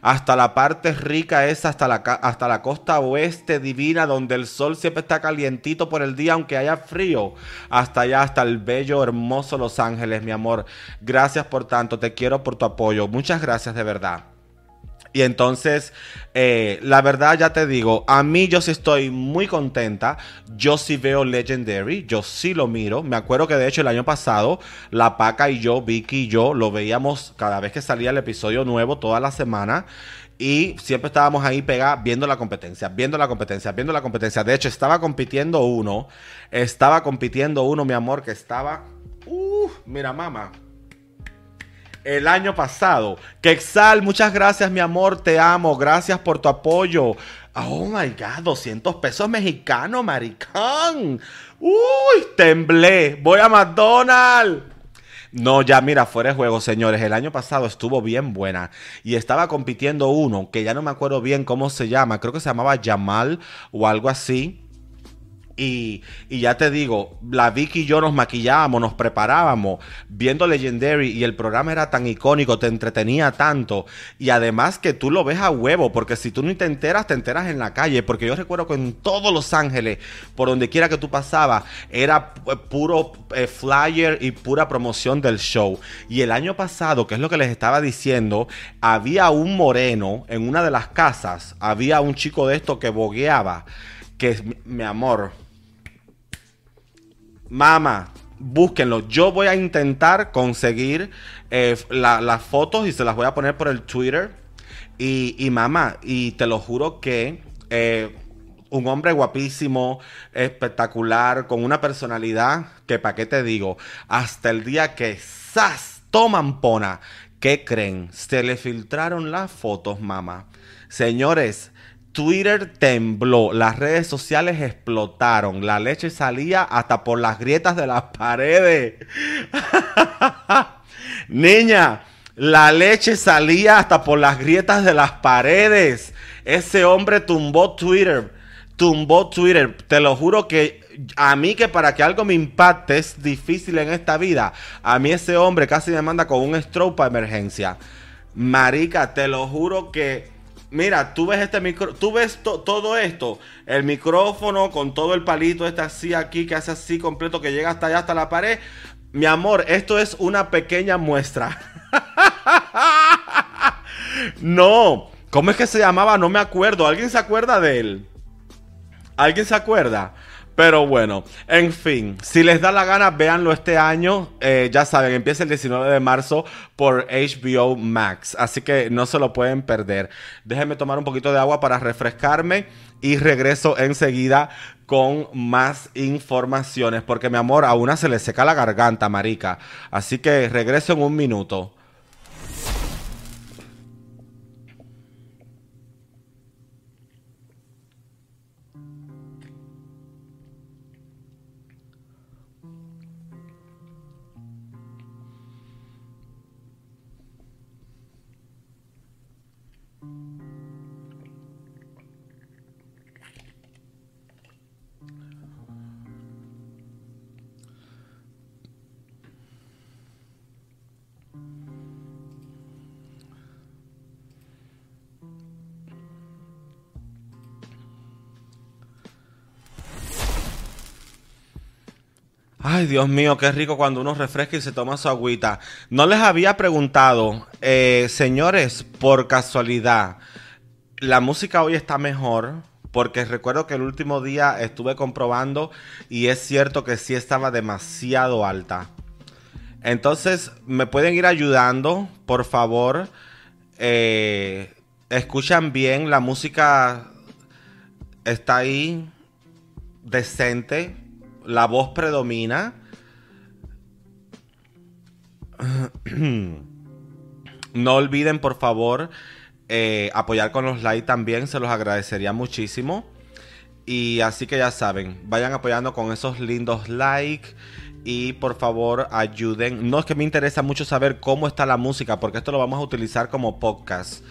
hasta la parte rica esa, hasta la, hasta la costa oeste divina, donde el sol siempre está calientito por el día, aunque haya frío. Hasta allá, hasta el bello, hermoso Los Ángeles, mi amor. Gracias por tanto, te quiero por tu apoyo. Muchas gracias de verdad. Y entonces, eh, la verdad ya te digo, a mí yo sí estoy muy contenta. Yo sí veo Legendary, yo sí lo miro. Me acuerdo que de hecho el año pasado, La Paca y yo, Vicky y yo, lo veíamos cada vez que salía el episodio nuevo, toda la semana. Y siempre estábamos ahí pegados viendo la competencia, viendo la competencia, viendo la competencia. De hecho, estaba compitiendo uno, estaba compitiendo uno, mi amor, que estaba... Uh, mira, mamá el año pasado. Quexal, muchas gracias, mi amor, te amo. Gracias por tu apoyo. Oh my God, 200 pesos mexicanos, maricón. Uy, temblé. Voy a McDonald's. No, ya mira, fuera de juego, señores. El año pasado estuvo bien buena. Y estaba compitiendo uno, que ya no me acuerdo bien cómo se llama. Creo que se llamaba Jamal o algo así. Y, ya te digo, la Vicky y yo nos maquillábamos, nos preparábamos viendo Legendary y el programa era tan icónico, te entretenía tanto. Y además que tú lo ves a huevo, porque si tú no te enteras, te enteras en la calle. Porque yo recuerdo que en todos Los Ángeles, por donde quiera que tú pasabas, era puro eh, flyer y pura promoción del show. Y el año pasado, que es lo que les estaba diciendo, había un moreno en una de las casas, había un chico de esto que bogueaba. Que, mi amor, Mamá, búsquenlo. Yo voy a intentar conseguir eh, las fotos y se las voy a poner por el Twitter. Y, y mamá, y te lo juro que eh, un hombre guapísimo, espectacular, con una personalidad que, ¿para qué te digo? Hasta el día que ¡zas! toman pona. ¿Qué creen? Se le filtraron las fotos, mamá. Señores, Twitter tembló, las redes sociales explotaron, la leche salía hasta por las grietas de las paredes. Niña, la leche salía hasta por las grietas de las paredes. Ese hombre tumbó Twitter, tumbó Twitter. Te lo juro que a mí que para que algo me impacte es difícil en esta vida. A mí ese hombre casi me manda con un stroke para emergencia. Marica, te lo juro que Mira, tú ves este micro, tú ves todo esto, el micrófono con todo el palito este así aquí que hace así completo que llega hasta allá hasta la pared. Mi amor, esto es una pequeña muestra. no, ¿cómo es que se llamaba? No me acuerdo. ¿Alguien se acuerda de él? ¿Alguien se acuerda? Pero bueno, en fin, si les da la gana, véanlo este año. Eh, ya saben, empieza el 19 de marzo por HBO Max. Así que no se lo pueden perder. Déjenme tomar un poquito de agua para refrescarme y regreso enseguida con más informaciones. Porque mi amor, a una se le seca la garganta, marica. Así que regreso en un minuto. Ay, Dios mío, qué rico cuando uno refresca y se toma su agüita. No les había preguntado, eh, señores, por casualidad, ¿la música hoy está mejor? Porque recuerdo que el último día estuve comprobando y es cierto que sí estaba demasiado alta. Entonces, ¿me pueden ir ayudando, por favor? Eh, ¿Escuchan bien? ¿La música está ahí decente? La voz predomina. No olviden, por favor, eh, apoyar con los likes también, se los agradecería muchísimo. Y así que ya saben, vayan apoyando con esos lindos likes y por favor ayuden. No es que me interesa mucho saber cómo está la música, porque esto lo vamos a utilizar como podcast.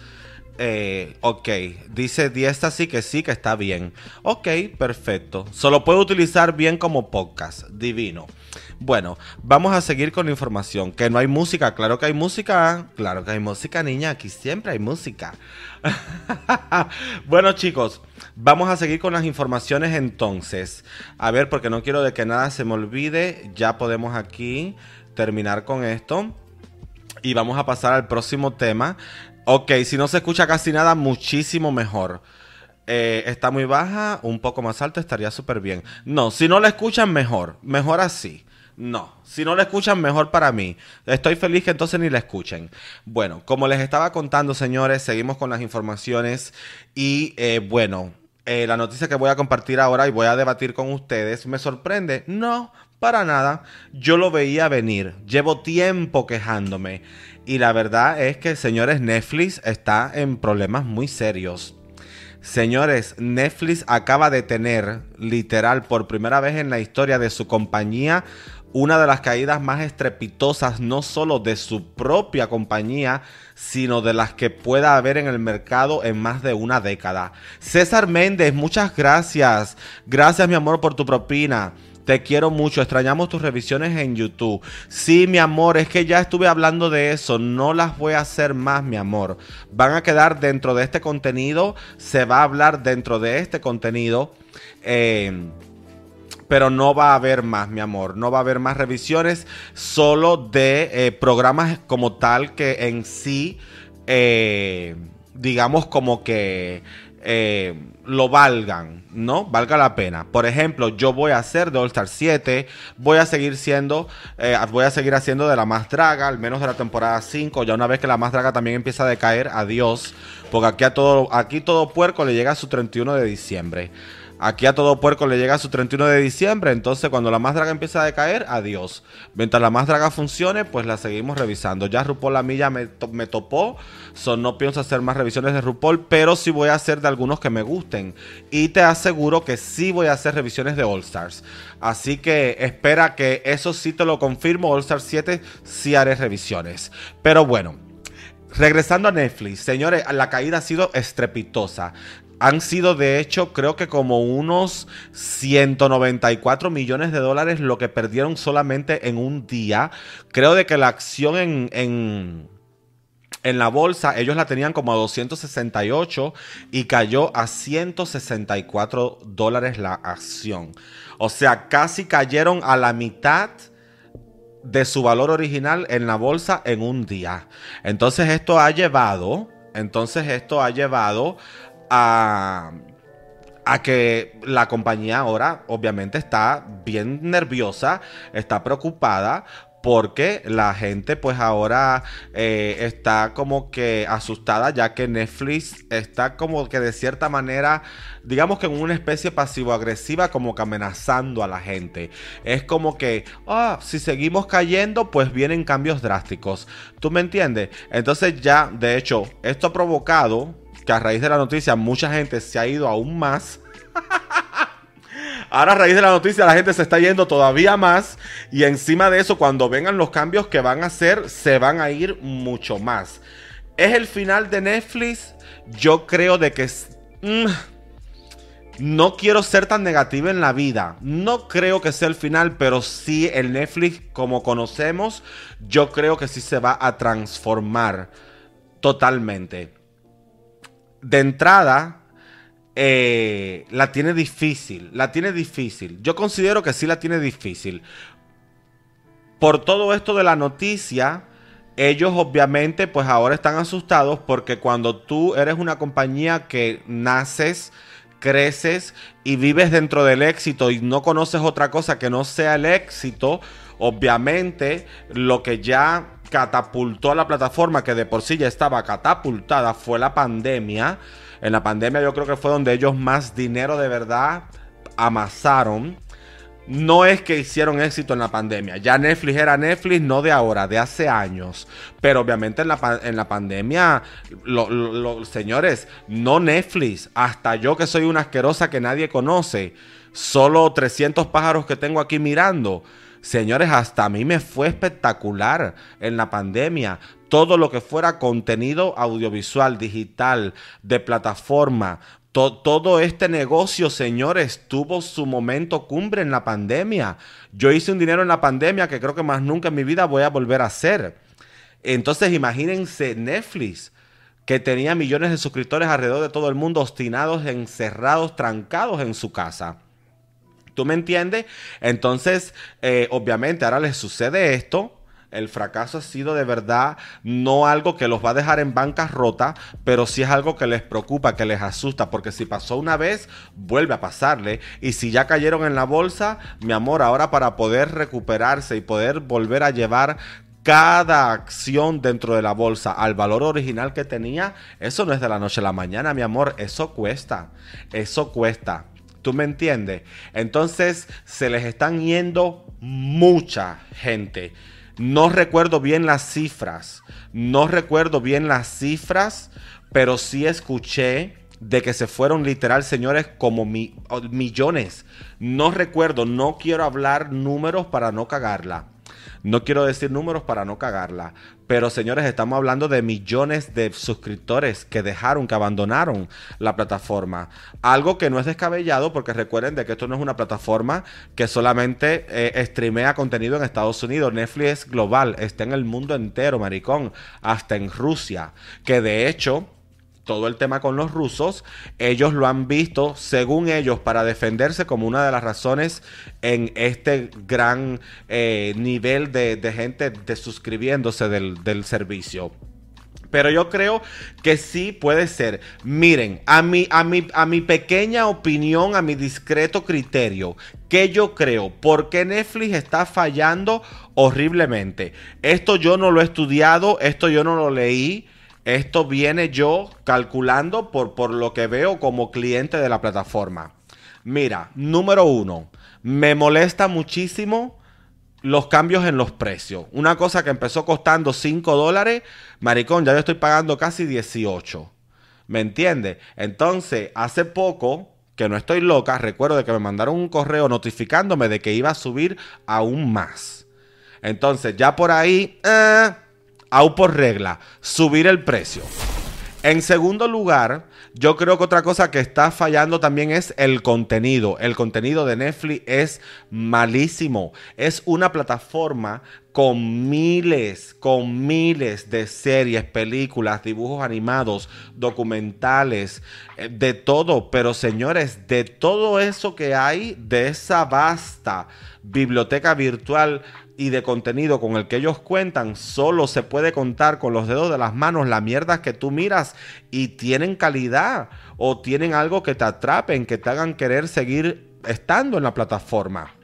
Eh, ok, dice Diesta sí que sí, que está bien. Ok, perfecto. Solo puedo utilizar bien como podcast. Divino. Bueno, vamos a seguir con la información. Que no hay música, claro que hay música. Claro que hay música, niña. Aquí siempre hay música. bueno, chicos, vamos a seguir con las informaciones entonces. A ver, porque no quiero de que nada se me olvide. Ya podemos aquí terminar con esto. Y vamos a pasar al próximo tema. Ok, si no se escucha casi nada, muchísimo mejor. Eh, está muy baja, un poco más alta, estaría súper bien. No, si no la escuchan, mejor. Mejor así. No, si no la escuchan, mejor para mí. Estoy feliz que entonces ni la escuchen. Bueno, como les estaba contando, señores, seguimos con las informaciones. Y eh, bueno, eh, la noticia que voy a compartir ahora y voy a debatir con ustedes, ¿me sorprende? No, para nada. Yo lo veía venir. Llevo tiempo quejándome. Y la verdad es que, señores, Netflix está en problemas muy serios. Señores, Netflix acaba de tener, literal, por primera vez en la historia de su compañía, una de las caídas más estrepitosas, no solo de su propia compañía, sino de las que pueda haber en el mercado en más de una década. César Méndez, muchas gracias. Gracias, mi amor, por tu propina. Te quiero mucho, extrañamos tus revisiones en YouTube. Sí, mi amor, es que ya estuve hablando de eso, no las voy a hacer más, mi amor. Van a quedar dentro de este contenido, se va a hablar dentro de este contenido. Eh, pero no va a haber más, mi amor. No va a haber más revisiones solo de eh, programas como tal que en sí, eh, digamos como que eh, lo valgan, ¿no? Valga la pena. Por ejemplo, yo voy a hacer de All Star 7, voy a seguir siendo, eh, voy a seguir haciendo de la más draga, al menos de la temporada 5, ya una vez que la más draga también empieza a decaer, adiós, porque aquí a todo, aquí todo puerco le llega a su 31 de diciembre. Aquí a todo puerco le llega su 31 de diciembre, entonces cuando la más draga empieza a decaer, adiós. Mientras la más draga funcione, pues la seguimos revisando. Ya RuPaul la milla me, me topó, son no pienso hacer más revisiones de RuPaul, pero sí voy a hacer de algunos que me gusten. Y te aseguro que sí voy a hacer revisiones de All Stars. Así que espera que eso sí te lo confirmo, All Stars 7 sí haré revisiones. Pero bueno. Regresando a Netflix, señores, la caída ha sido estrepitosa han sido de hecho creo que como unos 194 millones de dólares lo que perdieron solamente en un día. Creo de que la acción en, en, en la bolsa ellos la tenían como a 268 y cayó a 164 dólares la acción. O sea, casi cayeron a la mitad de su valor original en la bolsa en un día. Entonces esto ha llevado, entonces esto ha llevado a, que la compañía ahora obviamente está bien nerviosa, está preocupada porque la gente pues ahora eh, está como que asustada ya que Netflix está como que de cierta manera digamos que en una especie pasivo-agresiva como que amenazando a la gente. Es como que ah si seguimos cayendo pues vienen cambios drásticos tú me entiendes entonces ya de hecho esto ha provocado que a raíz de la noticia mucha gente se ha ido aún más. Ahora a raíz de la noticia la gente se está yendo todavía más y encima de eso cuando vengan los cambios que van a hacer se van a ir mucho más. ¿Es el final de Netflix? Yo creo de que... Mm, no quiero ser tan negativo en la vida. No creo que sea el final, pero sí el Netflix como conocemos, yo creo que sí se va a transformar totalmente de entrada, eh, la tiene difícil. La tiene difícil. Yo considero que sí la tiene difícil. Por todo esto de la noticia, ellos obviamente pues ahora están asustados porque cuando tú eres una compañía que naces, creces y vives dentro del éxito y no conoces otra cosa que no sea el éxito, obviamente lo que ya catapultó a la plataforma que de por sí ya estaba catapultada fue la pandemia. En la pandemia yo creo que fue donde ellos más dinero de verdad amasaron. No es que hicieron éxito en la pandemia. Ya Netflix era Netflix, no de ahora, de hace años. Pero obviamente en la, en la pandemia, los señores, no Netflix. Hasta yo que soy una asquerosa que nadie conoce. Solo 300 pájaros que tengo aquí mirando Señores, hasta a mí me fue espectacular en la pandemia. Todo lo que fuera contenido audiovisual, digital, de plataforma, todo este negocio, señores, tuvo su momento cumbre en la pandemia. Yo hice un dinero en la pandemia que creo que más nunca en mi vida voy a volver a hacer. Entonces imagínense Netflix, que tenía millones de suscriptores alrededor de todo el mundo, obstinados, encerrados, trancados en su casa. ¿Tú me entiendes? Entonces, eh, obviamente ahora les sucede esto el fracaso ha sido de verdad no algo que los va a dejar en bancarrota, pero sí es algo que les preocupa, que les asusta, porque si pasó una vez, vuelve a pasarle. Y si ya cayeron en la bolsa, mi amor, ahora para poder recuperarse y poder volver a llevar cada acción dentro de la bolsa al valor original que tenía, eso no es de la noche a la mañana, mi amor, eso cuesta, eso cuesta. ¿Tú me entiendes? Entonces se les están yendo mucha gente. No recuerdo bien las cifras. No recuerdo bien las cifras, pero sí escuché de que se fueron literal, señores, como millones. No recuerdo, no quiero hablar números para no cagarla. No quiero decir números para no cagarla, pero señores, estamos hablando de millones de suscriptores que dejaron, que abandonaron la plataforma. Algo que no es descabellado porque recuerden de que esto no es una plataforma que solamente eh, streamea contenido en Estados Unidos. Netflix es global, está en el mundo entero, maricón, hasta en Rusia. Que de hecho todo el tema con los rusos, ellos lo han visto, según ellos, para defenderse como una de las razones en este gran eh, nivel de, gente de suscribiéndose del, del servicio. Pero yo creo que sí puede ser. Miren, a mi, a, mi, a mi pequeña opinión, a mi discreto criterio, que yo creo, ¿por qué Netflix está fallando horriblemente? Esto yo no lo he estudiado, esto yo no lo leí. Esto viene yo calculando por, por lo que veo como cliente de la plataforma. Mira, número uno, me molesta muchísimo los cambios en los precios. Una cosa que empezó costando 5 dólares, maricón, ya yo estoy pagando casi 18. ¿Me entiendes? Entonces, hace poco, que no estoy loca, recuerdo de que me mandaron un correo notificándome de que iba a subir aún más. Entonces, ya por ahí, eh, aún por regla, subir el precio. En segundo lugar, yo creo que otra cosa que está fallando también es el contenido. El contenido de Netflix es malísimo. Es una plataforma con miles, con miles de series, películas, dibujos animados, documentales, eh, de todo. Pero señores, de todo eso que hay, de esa vasta biblioteca virtual, y de contenido con el que ellos cuentan, solo se puede contar con los dedos de las manos la mierda que tú miras y tienen calidad o tienen algo que te atrapen, que te hagan querer seguir estando en la plataforma.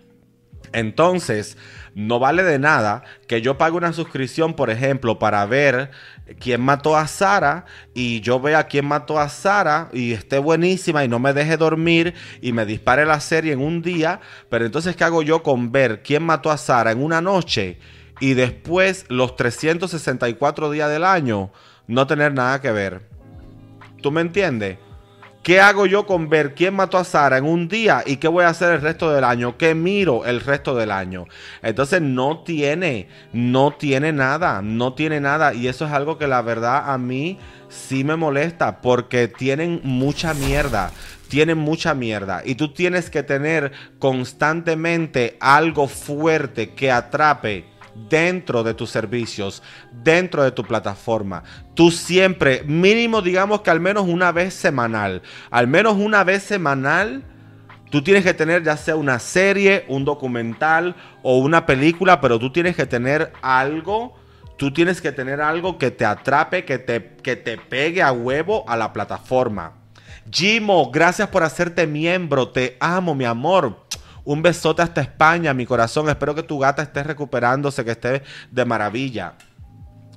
Entonces, no vale de nada que yo pague una suscripción, por ejemplo, para ver quién mató a Sara y yo vea quién mató a Sara y esté buenísima y no me deje dormir y me dispare la serie en un día. Pero entonces, ¿qué hago yo con ver quién mató a Sara en una noche y después los 364 días del año no tener nada que ver? ¿Tú me entiendes? ¿Qué hago yo con ver quién mató a Sara en un día y qué voy a hacer el resto del año? ¿Qué miro el resto del año? Entonces no tiene, no tiene nada, no tiene nada. Y eso es algo que la verdad a mí sí me molesta porque tienen mucha mierda. Tienen mucha mierda. Y tú tienes que tener constantemente algo fuerte que atrape dentro de tus servicios, dentro de tu plataforma. Tú siempre, mínimo digamos que al menos una vez semanal, al menos una vez semanal, tú tienes que tener ya sea una serie, un documental o una película, pero tú tienes que tener algo. Tú tienes que tener algo que te atrape, que te, que te pegue a huevo a la plataforma. Jimo, gracias por hacerte miembro. Te amo, mi amor. Un besote hasta España, mi corazón. Espero que tu gata esté recuperándose, que esté de maravilla.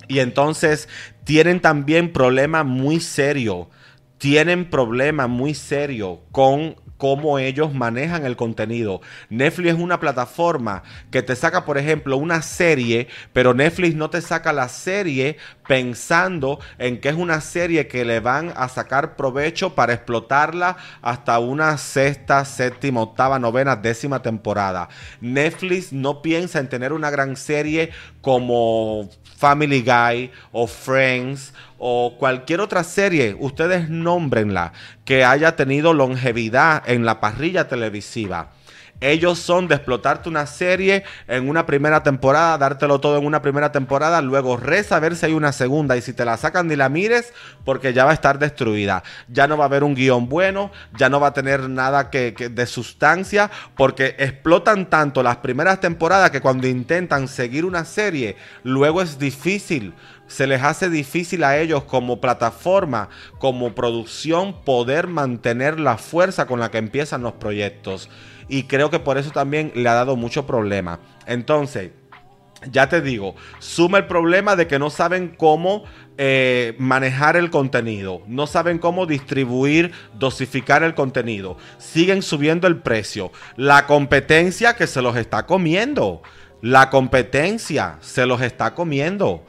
Y entonces tienen también problema muy serio. Tienen problema muy serio con cómo ellos manejan el contenido. Netflix es una plataforma que te saca, por ejemplo, una serie, pero Netflix no te saca la serie pensando en que es una serie que le van a sacar provecho para explotarla hasta una sexta, séptima, octava, novena, décima temporada. Netflix no piensa en tener una gran serie como Family Guy o Friends o cualquier otra serie, ustedes nómbrenla, que haya tenido longevidad en la parrilla televisiva. Ellos son de explotarte una serie en una primera temporada, dártelo todo en una primera temporada, luego reza a ver si hay una segunda y si te la sacan ni la mires porque ya va a estar destruida. Ya no va a haber un guion bueno, ya no va a tener nada que, de sustancia porque explotan tanto las primeras temporadas que cuando intentan seguir una serie, luego es difícil se les hace difícil a ellos como plataforma, como producción, poder mantener la fuerza con la que empiezan los proyectos. Y creo que por eso también le ha dado mucho problema. Entonces, ya te digo, suma el problema de que no saben cómo eh, manejar el contenido, no saben cómo distribuir, dosificar el contenido, siguen subiendo el precio, la competencia que se los está comiendo, la competencia se los está comiendo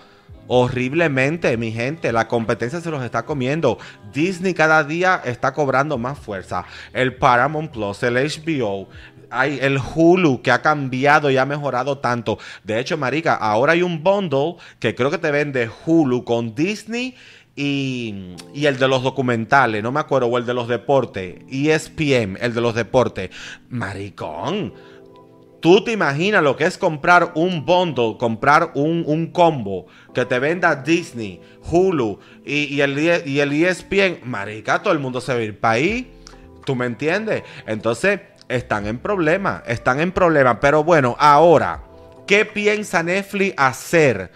horriblemente, mi gente. La competencia se los está comiendo. Disney cada día está cobrando más fuerza. El Paramount Plus, el HBO, hay el Hulu que ha cambiado y ha mejorado tanto. De hecho, marica, ahora hay un bundle que creo que te vende Hulu con Disney y, y, el de los documentales, no me acuerdo, o el de los deportes, ESPN, el de los deportes. Maricón Tú te imaginas lo que es comprar un bundle, comprar un, combo que te venda Disney, Hulu y, el, y el ESPN. Marica, todo el mundo se va a ir para ahí. ¿Tú me entiendes? Entonces, están en problema, están en problema. Pero bueno, ahora, ¿qué piensa Netflix hacer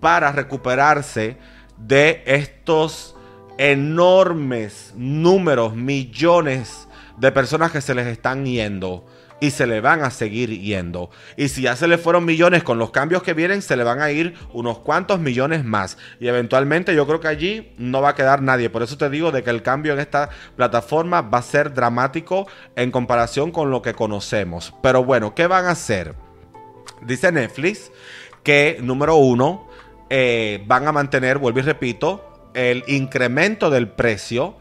para recuperarse de estos enormes números, millones de personas que se les están yendo? Y se le van a seguir yendo. Y si ya se le fueron millones con los cambios que vienen, se le van a ir unos cuantos millones más. Y eventualmente yo creo que allí no va a quedar nadie. Por eso te digo de que el cambio en esta plataforma va a ser dramático en comparación con lo que conocemos. Pero bueno, ¿qué van a hacer? Dice Netflix que, número uno, eh, van a mantener, vuelvo y repito, el incremento del precio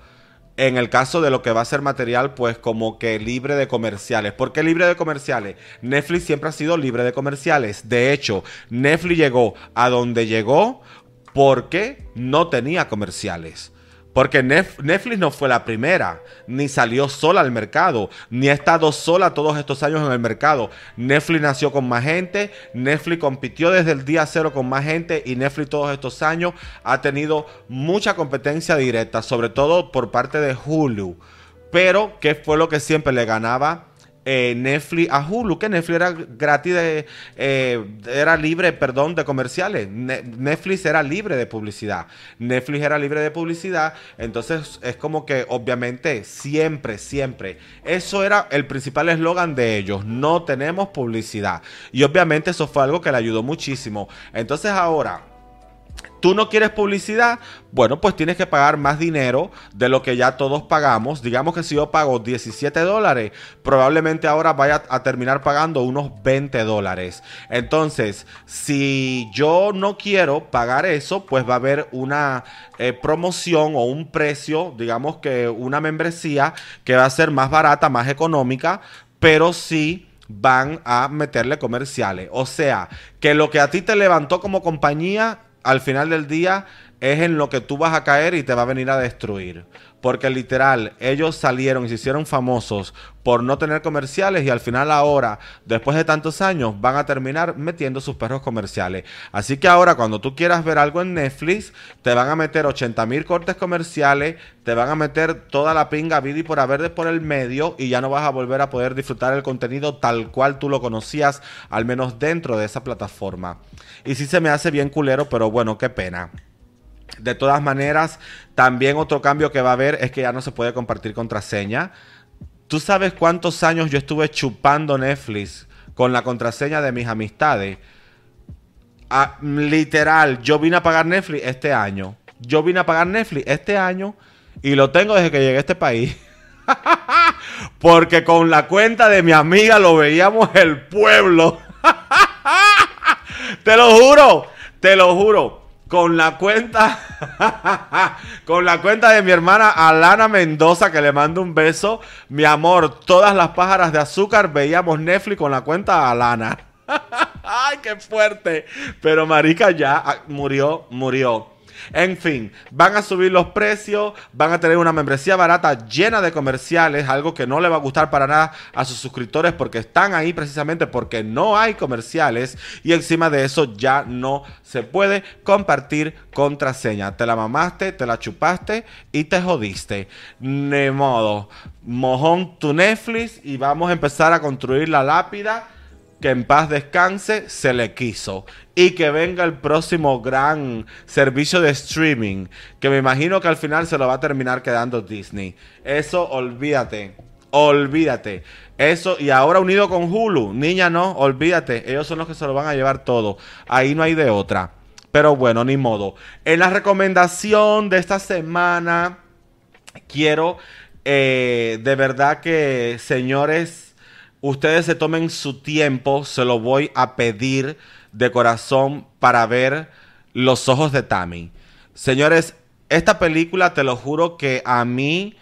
en el caso de lo que va a ser material, pues como que libre de comerciales. ¿Por qué libre de comerciales? Netflix siempre ha sido libre de comerciales. De hecho, Netflix llegó a donde llegó porque no tenía comerciales. Porque Netflix no fue la primera, ni salió sola al mercado, ni ha estado sola todos estos años en el mercado. Netflix nació con más gente, Netflix compitió desde el día cero con más gente y Netflix todos estos años ha tenido mucha competencia directa, sobre todo por parte de Hulu. Pero, ¿qué fue lo que siempre le ganaba eh, Netflix a Hulu, que Netflix era gratis de, eh, era libre, perdón, de comerciales. Netflix era libre de publicidad. Netflix era libre de publicidad. Entonces es como que obviamente siempre, siempre. Eso era el principal eslogan de ellos. No tenemos publicidad. Y obviamente eso fue algo que le ayudó muchísimo. Entonces ahora tú no quieres publicidad, bueno, pues tienes que pagar más dinero de lo que ya todos pagamos. Digamos que si yo pago 17 dólares, probablemente ahora vaya a terminar pagando unos 20 dólares. Entonces, si yo no quiero pagar eso, pues va a haber una eh, promoción o un precio, digamos que una membresía que va a ser más barata, más económica, pero sí van a meterle comerciales. O sea, que lo que a ti te levantó como compañía al final del día es en lo que tú vas a caer y te va a venir a destruir. Porque literal, ellos salieron y se hicieron famosos por no tener comerciales y al final ahora, después de tantos años, van a terminar metiendo sus perros comerciales. Así que ahora cuando tú quieras ver algo en Netflix, te van a meter 80 mil cortes comerciales, te van a meter toda la pinga vida y por haber por el medio y ya no vas a volver a poder disfrutar el contenido tal cual tú lo conocías, al menos dentro de esa plataforma. Y sí se me hace bien culero, pero bueno, qué pena. De todas maneras, también otro cambio que va a haber es que ya no se puede compartir contraseña. ¿Tú sabes cuántos años yo estuve chupando Netflix con la contraseña de mis amistades? Ah, literal, yo vine a pagar Netflix este año. Yo vine a pagar Netflix este año y lo tengo desde que llegué a este país. Porque con la cuenta de mi amiga lo veíamos el pueblo. te lo juro, te lo juro. Con la cuenta, con la cuenta de mi hermana Alana Mendoza, que le mando un beso. Mi amor, todas las pájaras de azúcar veíamos Netflix con la cuenta Alana. Ay, qué fuerte. Pero Marica ya ah, murió, murió. En fin, van a subir los precios, van a tener una membresía barata llena de comerciales, algo que no le va a gustar para nada a sus suscriptores porque están ahí precisamente porque no hay comerciales y encima de eso ya no se puede compartir contraseña. Te la mamaste, te la chupaste y te jodiste. De modo, mojón tu Netflix y vamos a empezar a construir la lápida que en paz descanse, se le quiso. Y que venga el próximo gran servicio de streaming, que me imagino que al final se lo va a terminar quedando Disney. Eso olvídate, olvídate. Eso, y ahora unido con Hulu, niña no, olvídate, ellos son los que se lo van a llevar todo. Ahí no hay de otra. Pero bueno, ni modo. En la recomendación de esta semana, quiero eh, de verdad que, señores, ustedes se tomen su tiempo, se lo voy a pedir de corazón para ver Los ojos de Tammy. Señores, esta película te lo juro que a mí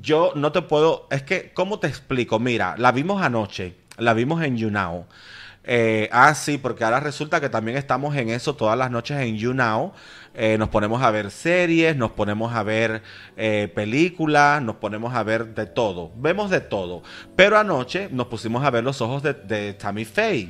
yo no te puedo, es que, ¿cómo te explico? Mira, la vimos anoche, la vimos en YouNow. Eh, ah, sí, porque ahora resulta que también estamos en eso todas las noches en YouNow. Eh, nos ponemos a ver series, nos ponemos a ver eh, películas, nos ponemos a ver de todo. Vemos de todo. Pero anoche nos pusimos a ver los ojos de, Tammy Faye.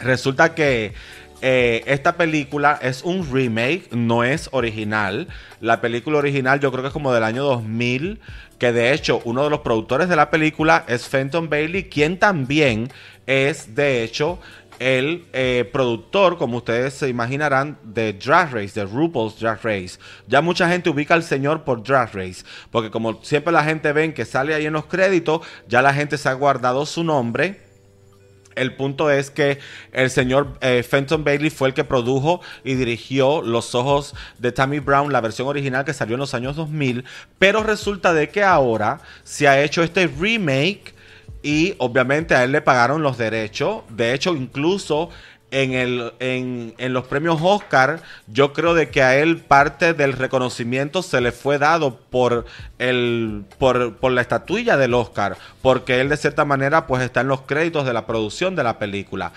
Resulta que eh, esta película es un remake, no es original. La película original yo creo que es como del año 2000, que de hecho uno de los productores de la película es Fenton Bailey, quien también es de hecho el eh, productor, como ustedes se imaginarán, de Drag Race, de RuPaul's Drag Race. Ya mucha gente ubica al señor por Drag Race, porque como siempre la gente ven que sale ahí en los créditos, ya la gente se ha guardado su nombre. El punto es que el señor eh, Fenton Bailey fue el que produjo y dirigió Los Ojos de Tammy Brown, la versión original que salió en los años 2000, pero resulta de que ahora se ha hecho este remake y obviamente a él le pagaron los derechos. De hecho, incluso en, el, en, en, los premios Oscar, yo creo de que a él parte del reconocimiento se le fue dado por, el, por, por la estatuilla del Oscar, porque él de cierta manera pues está en los créditos de la producción de la película.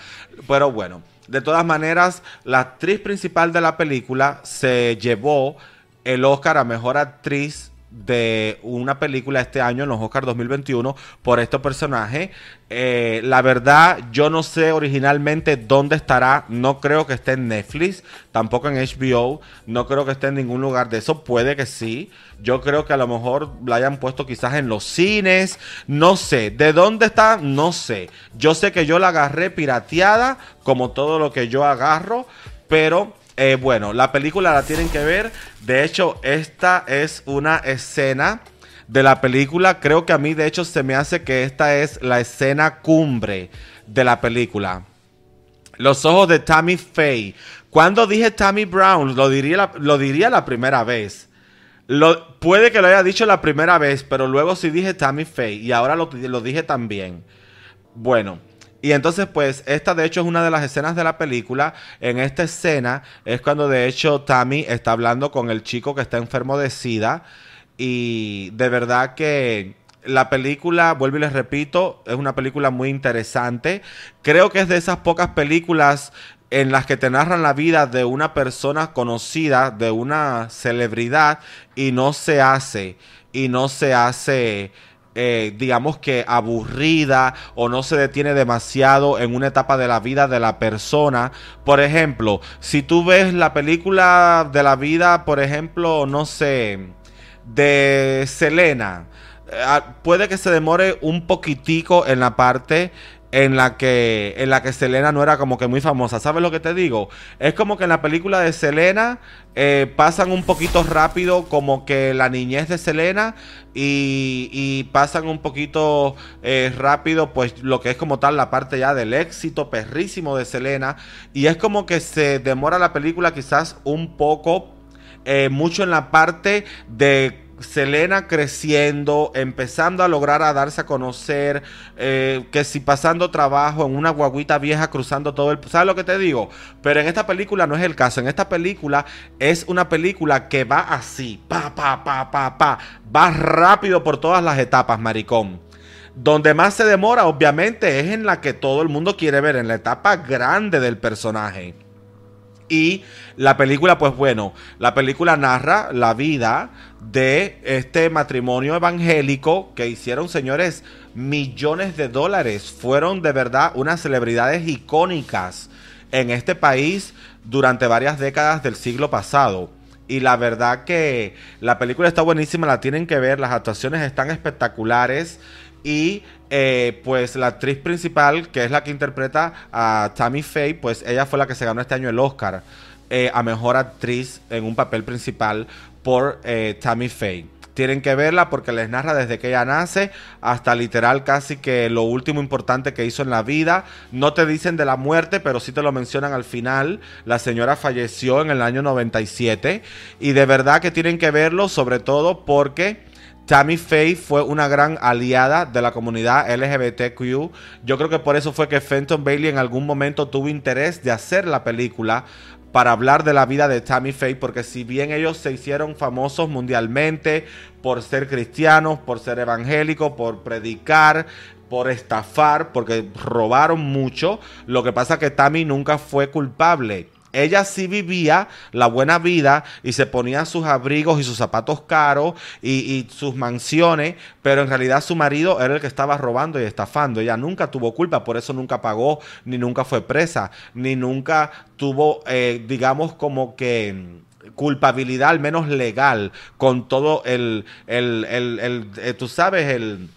Pero bueno, de todas maneras, la actriz principal de la película se llevó el Oscar a Mejor Actriz de una película este año en los Oscars 2021 por este personaje. Eh, la verdad, yo no sé originalmente dónde estará. No creo que esté en Netflix, tampoco en HBO. No creo que esté en ningún lugar de eso. Puede que sí. Yo creo que a lo mejor la hayan puesto quizás en los cines. No sé. ¿De dónde está? No sé. Yo sé que yo la agarré pirateada, como todo lo que yo agarro. Pero eh, bueno, la película la tienen que ver. De hecho, esta es una escena de la película. Creo que a mí, de hecho, se me hace que esta es la escena cumbre de la película. Los ojos de Tammy Faye. Cuando dije Tammy Brown, lo diría la, lo diría la primera vez. Lo, puede que lo haya dicho la primera vez, pero luego sí dije Tammy Faye y ahora lo, lo dije también. Bueno, y entonces, pues, esta de hecho es una de las escenas de la película. En esta escena es cuando de hecho Tammy está hablando con el chico que está enfermo de SIDA. Y de verdad que la película, vuelvo y les repito, es una película muy interesante. Creo que es de esas pocas películas en las que te narran la vida de una persona conocida, de una celebridad, y no se hace, y no se hace eh, digamos que aburrida o no se detiene demasiado en una etapa de la vida de la persona. Por ejemplo, si tú ves la película de la vida, por ejemplo, no sé, de Selena, eh, ah, puede que se demore un poquitico en la parte en la que en la que Selena no era como que muy famosa. ¿Sabes lo que te digo? Es como que en la película de Selena eh, pasan un poquito rápido como que la niñez de Selena y, pasan un poquito eh, rápido pues lo que es como tal la parte ya del éxito perrísimo de Selena y es como que se demora la película quizás un poco eh, mucho en la parte de Selena creciendo, empezando a lograr a darse a conocer, eh, que si pasando trabajo en una guaguita vieja cruzando todo el... ¿Sabes lo que te digo? Pero en esta película no es el caso. En esta película es una película que va así, pa, pa, pa, pa, pa, va rápido por todas las etapas, maricón. Donde más se demora, obviamente, es en la que todo el mundo quiere ver, en la etapa grande del personaje. Y la película, pues bueno, la película narra la vida de este matrimonio evangélico que hicieron, señores, millones de dólares. Fueron de verdad unas celebridades icónicas en este país durante varias décadas del siglo pasado. Y la verdad que la película está buenísima, la tienen que ver, las actuaciones están espectaculares. Y eh, pues la actriz principal, que es la que interpreta a Tammy Faye, pues ella fue la que se ganó este año el Oscar eh, a Mejor Actriz en un papel principal por eh, Tammy Faye. Tienen que verla porque les narra desde que ella nace hasta literal casi que lo último importante que hizo en la vida. No te dicen de la muerte, pero sí te lo mencionan al final. La señora falleció en el año 97 y de verdad que tienen que verlo sobre todo porque Tammy Faye fue una gran aliada de la comunidad LGBTQ. Yo creo que por eso fue que Fenton Bailey en algún momento tuvo interés de hacer la película para hablar de la vida de Tammy Faye, porque si bien ellos se hicieron famosos mundialmente por ser cristianos, por ser evangélicos, por predicar, por estafar, porque robaron mucho, lo que pasa es que Tammy nunca fue culpable ella sí vivía la buena vida y se ponía sus abrigos y sus zapatos caros y, sus mansiones, pero en realidad su marido era el que estaba robando y estafando. Ella nunca tuvo culpa, por eso nunca pagó, ni nunca fue presa, ni nunca tuvo, eh, digamos, como que culpabilidad, al menos legal, con todo el, el, el, eh, tú sabes, el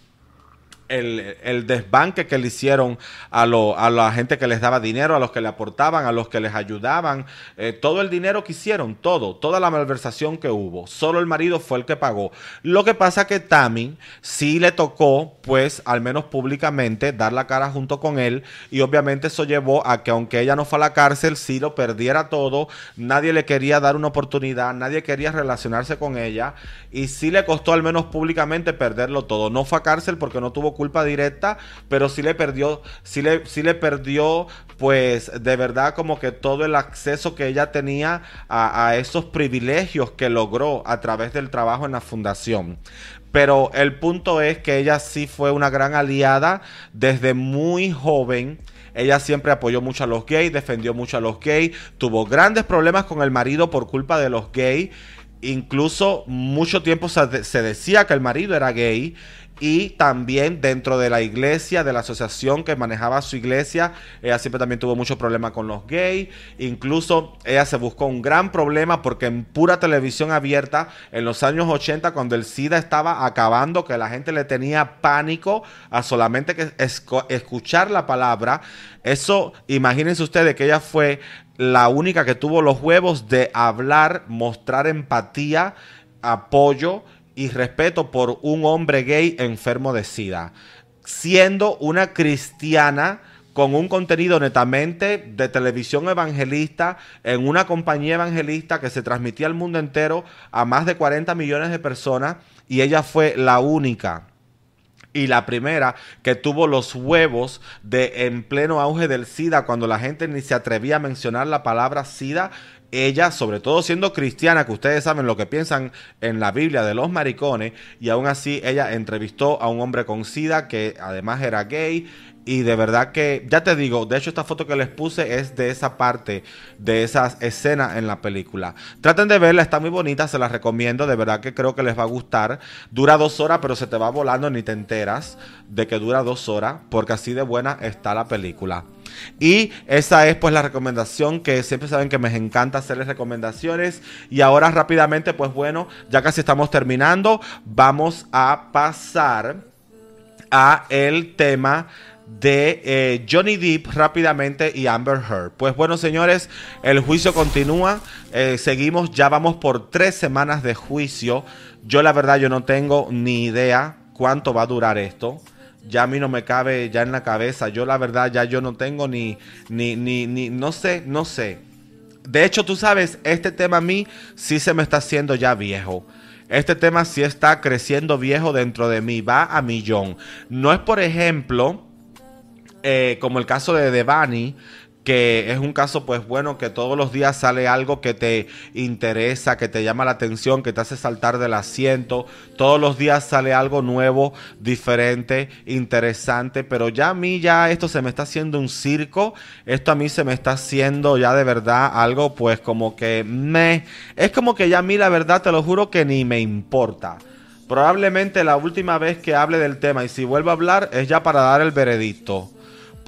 el, desbanque que le hicieron a, a la gente que les daba dinero, a los que le aportaban, a los que les ayudaban, eh, todo el dinero que hicieron, todo, toda la malversación que hubo. Solo el marido fue el que pagó. Lo que pasa que Tammy sí le tocó, pues, al menos públicamente, dar la cara junto con él y obviamente eso llevó a que aunque ella no fue a la cárcel, sí lo perdiera todo, nadie le quería dar una oportunidad, nadie quería relacionarse con ella y sí le costó al menos públicamente perderlo todo. No fue a cárcel porque no tuvo culpa directa, pero sí le perdió, sí le, sí le perdió, pues de verdad como que todo el acceso que ella tenía a, a esos privilegios que logró a través del trabajo en la fundación. Pero el punto es que ella sí fue una gran aliada desde muy joven. Ella siempre apoyó mucho a los gays, defendió mucho a los gays, tuvo grandes problemas con el marido por culpa de los gays. Incluso mucho tiempo se, decía que el marido era gay y también dentro de la iglesia, de la asociación que manejaba su iglesia, ella siempre también tuvo mucho problema con los gays. Incluso ella se buscó un gran problema porque en pura televisión abierta, en los años 80, cuando el SIDA estaba acabando, que la gente le tenía pánico a solamente que escuchar la palabra, eso, imagínense ustedes que ella fue la única que tuvo los huevos de hablar, mostrar empatía, apoyo y respeto por un hombre gay enfermo de SIDA, siendo una cristiana con un contenido netamente de televisión evangelista en una compañía evangelista que se transmitía al mundo entero a más de 40 millones de personas y ella fue la única y la primera que tuvo los huevos de en pleno auge del SIDA cuando la gente ni se atrevía a mencionar la palabra SIDA ella, sobre todo siendo cristiana, que ustedes saben lo que piensan en la Biblia de los maricones, y aún así ella entrevistó a un hombre con SIDA que además era gay. Y de verdad que, ya te digo, de hecho esta foto que les puse es de esa parte, de esas escenas en la película. Traten de verla, está muy bonita, se la recomiendo, de verdad que creo que les va a gustar. Dura dos horas, pero se te va volando, ni te enteras de que dura dos horas, porque así de buena está la película. Y esa es pues la recomendación que siempre saben que me encanta hacerles recomendaciones. Y ahora rápidamente, pues bueno, ya casi estamos terminando, vamos a pasar a el tema de eh, Johnny Depp rápidamente y Amber Heard. Pues bueno, señores, el juicio continúa. Eh, seguimos, ya vamos por tres semanas de juicio. Yo la verdad, yo no tengo ni idea cuánto va a durar esto ya a mí no me cabe ya en la cabeza. Yo la verdad ya yo no tengo ni, ni, ni, ni, no sé, no sé. De hecho, tú sabes, este tema a mí sí se me está haciendo ya viejo. este tema sí está creciendo viejo dentro de mí, va a millón. No es, por ejemplo, eh, como el caso de Devani, que es un caso pues bueno que todos los días sale algo que te interesa, que te llama la atención, que te hace saltar del asiento, todos los días sale algo nuevo, diferente, interesante, pero ya a mí ya esto se me está haciendo un circo, esto a mí se me está haciendo ya de verdad algo pues como que me es como que ya a mí la verdad te lo juro que ni me importa. Probablemente la última vez que hable del tema y si vuelvo a hablar es ya para dar el veredicto.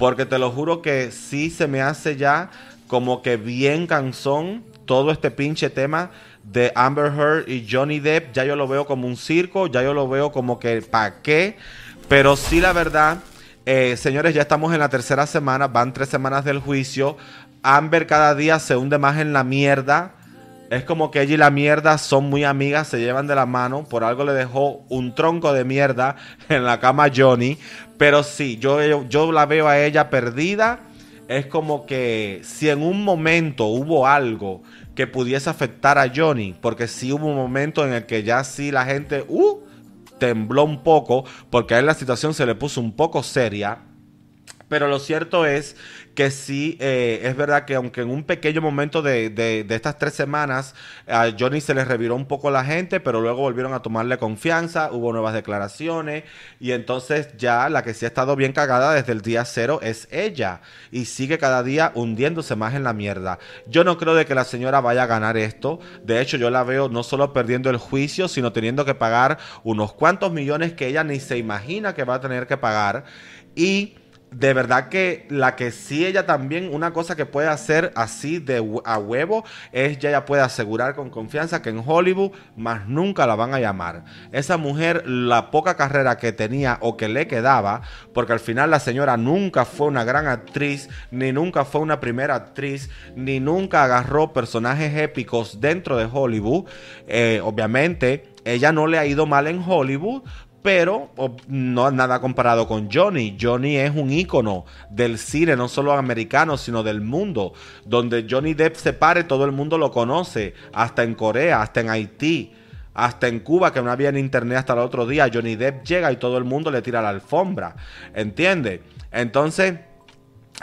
Porque te lo juro que sí se me hace ya como que bien cansón todo este pinche tema de Amber Heard y Johnny Depp. Ya yo lo veo como un circo, ya yo lo veo como que ¿para qué? Pero sí la verdad, eh, señores, ya estamos en la tercera semana, van tres semanas del juicio. Amber cada día se hunde más en la mierda. Es como que ella y la mierda son muy amigas, se llevan de la mano. Por algo le dejó un tronco de mierda en la cama a Johnny. Pero sí, yo, yo la veo a ella perdida. Es como que si en un momento hubo algo que pudiese afectar a Johnny, porque sí hubo un momento en el que ya sí la gente uh, tembló un poco, porque a él la situación se le puso un poco seria. Pero lo cierto es que sí, eh, es verdad que aunque en un pequeño momento de, estas tres semanas a Johnny se le reviró un poco la gente, pero luego volvieron a tomarle confianza, hubo nuevas declaraciones y entonces ya la que sí ha estado bien cagada desde el día cero es ella y sigue cada día hundiéndose más en la mierda. Yo no creo de que la señora vaya a ganar esto, de hecho yo la veo no solo perdiendo el juicio, sino teniendo que pagar unos cuantos millones que ella ni se imagina que va a tener que pagar y de verdad que la que sí ella también, una cosa que puede hacer así de a huevo, es ya ella puede asegurar con confianza que en Hollywood más nunca la van a llamar. Esa mujer, la poca carrera que tenía o que le quedaba, porque al final la señora nunca fue una gran actriz, ni nunca fue una primera actriz, ni nunca agarró personajes épicos dentro de Hollywood. Eh, obviamente, ella no le ha ido mal en Hollywood, pero no nada comparado con Johnny. Johnny es un ícono del cine, no solo americano, sino del mundo. Donde Johnny Depp se pare, todo el mundo lo conoce, hasta en Corea, hasta en Haití. Hasta en Cuba, que no había en internet hasta el otro día, Johnny Depp llega y todo el mundo le tira la alfombra. ¿Entiende? Entonces,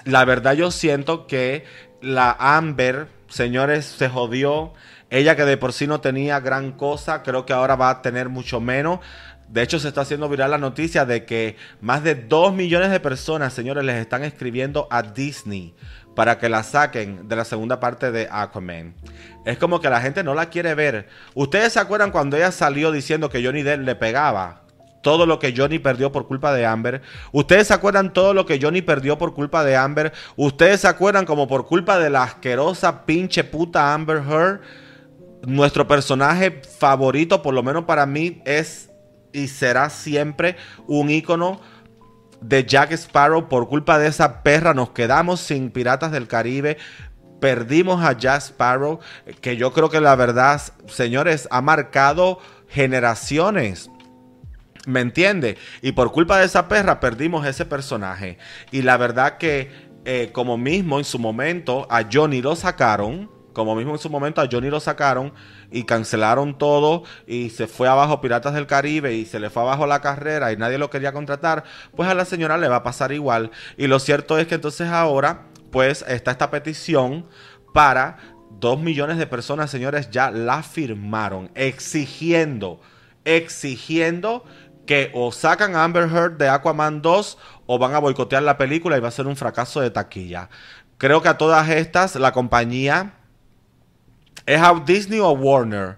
la verdad yo siento que la Amber, señores, se jodió. Ella que de por sí no tenía gran cosa, creo que ahora va a tener mucho menos. De hecho, se está haciendo viral la noticia de que más de 2 millones de personas, señores, les están escribiendo a Disney para que la saquen de la segunda parte de Aquaman. Es como que la gente no la quiere ver. ¿Ustedes se acuerdan cuando ella salió diciendo que Johnny Depp le pegaba? Todo lo que Johnny perdió por culpa de Amber. ¿Ustedes se acuerdan todo lo que Johnny perdió por culpa de Amber? ¿Ustedes se acuerdan como por culpa de la asquerosa pinche puta Amber Heard? Nuestro personaje favorito, por lo menos para mí, es y será siempre un icono de Jack Sparrow. Por culpa de esa perra nos quedamos sin Piratas del Caribe. Perdimos a Jack Sparrow, que yo creo que la verdad, señores, ha marcado generaciones. ¿Me entiende? Y por culpa de esa perra perdimos ese personaje. Y la verdad que, eh, como mismo en su momento, a Johnny lo sacaron. Como mismo en su momento a Johnny lo sacaron y cancelaron todo y se fue abajo Piratas del Caribe y se le fue abajo la carrera y nadie lo quería contratar, pues a la señora le va a pasar igual. Y lo cierto es que entonces ahora, pues está esta petición para dos millones de personas, señores, ya la firmaron, exigiendo, exigiendo que o sacan Amber Heard de Aquaman 2 o van a boicotear la película y va a ser un fracaso de taquilla. Creo que a todas estas la compañía ¿Es a Disney o Warner?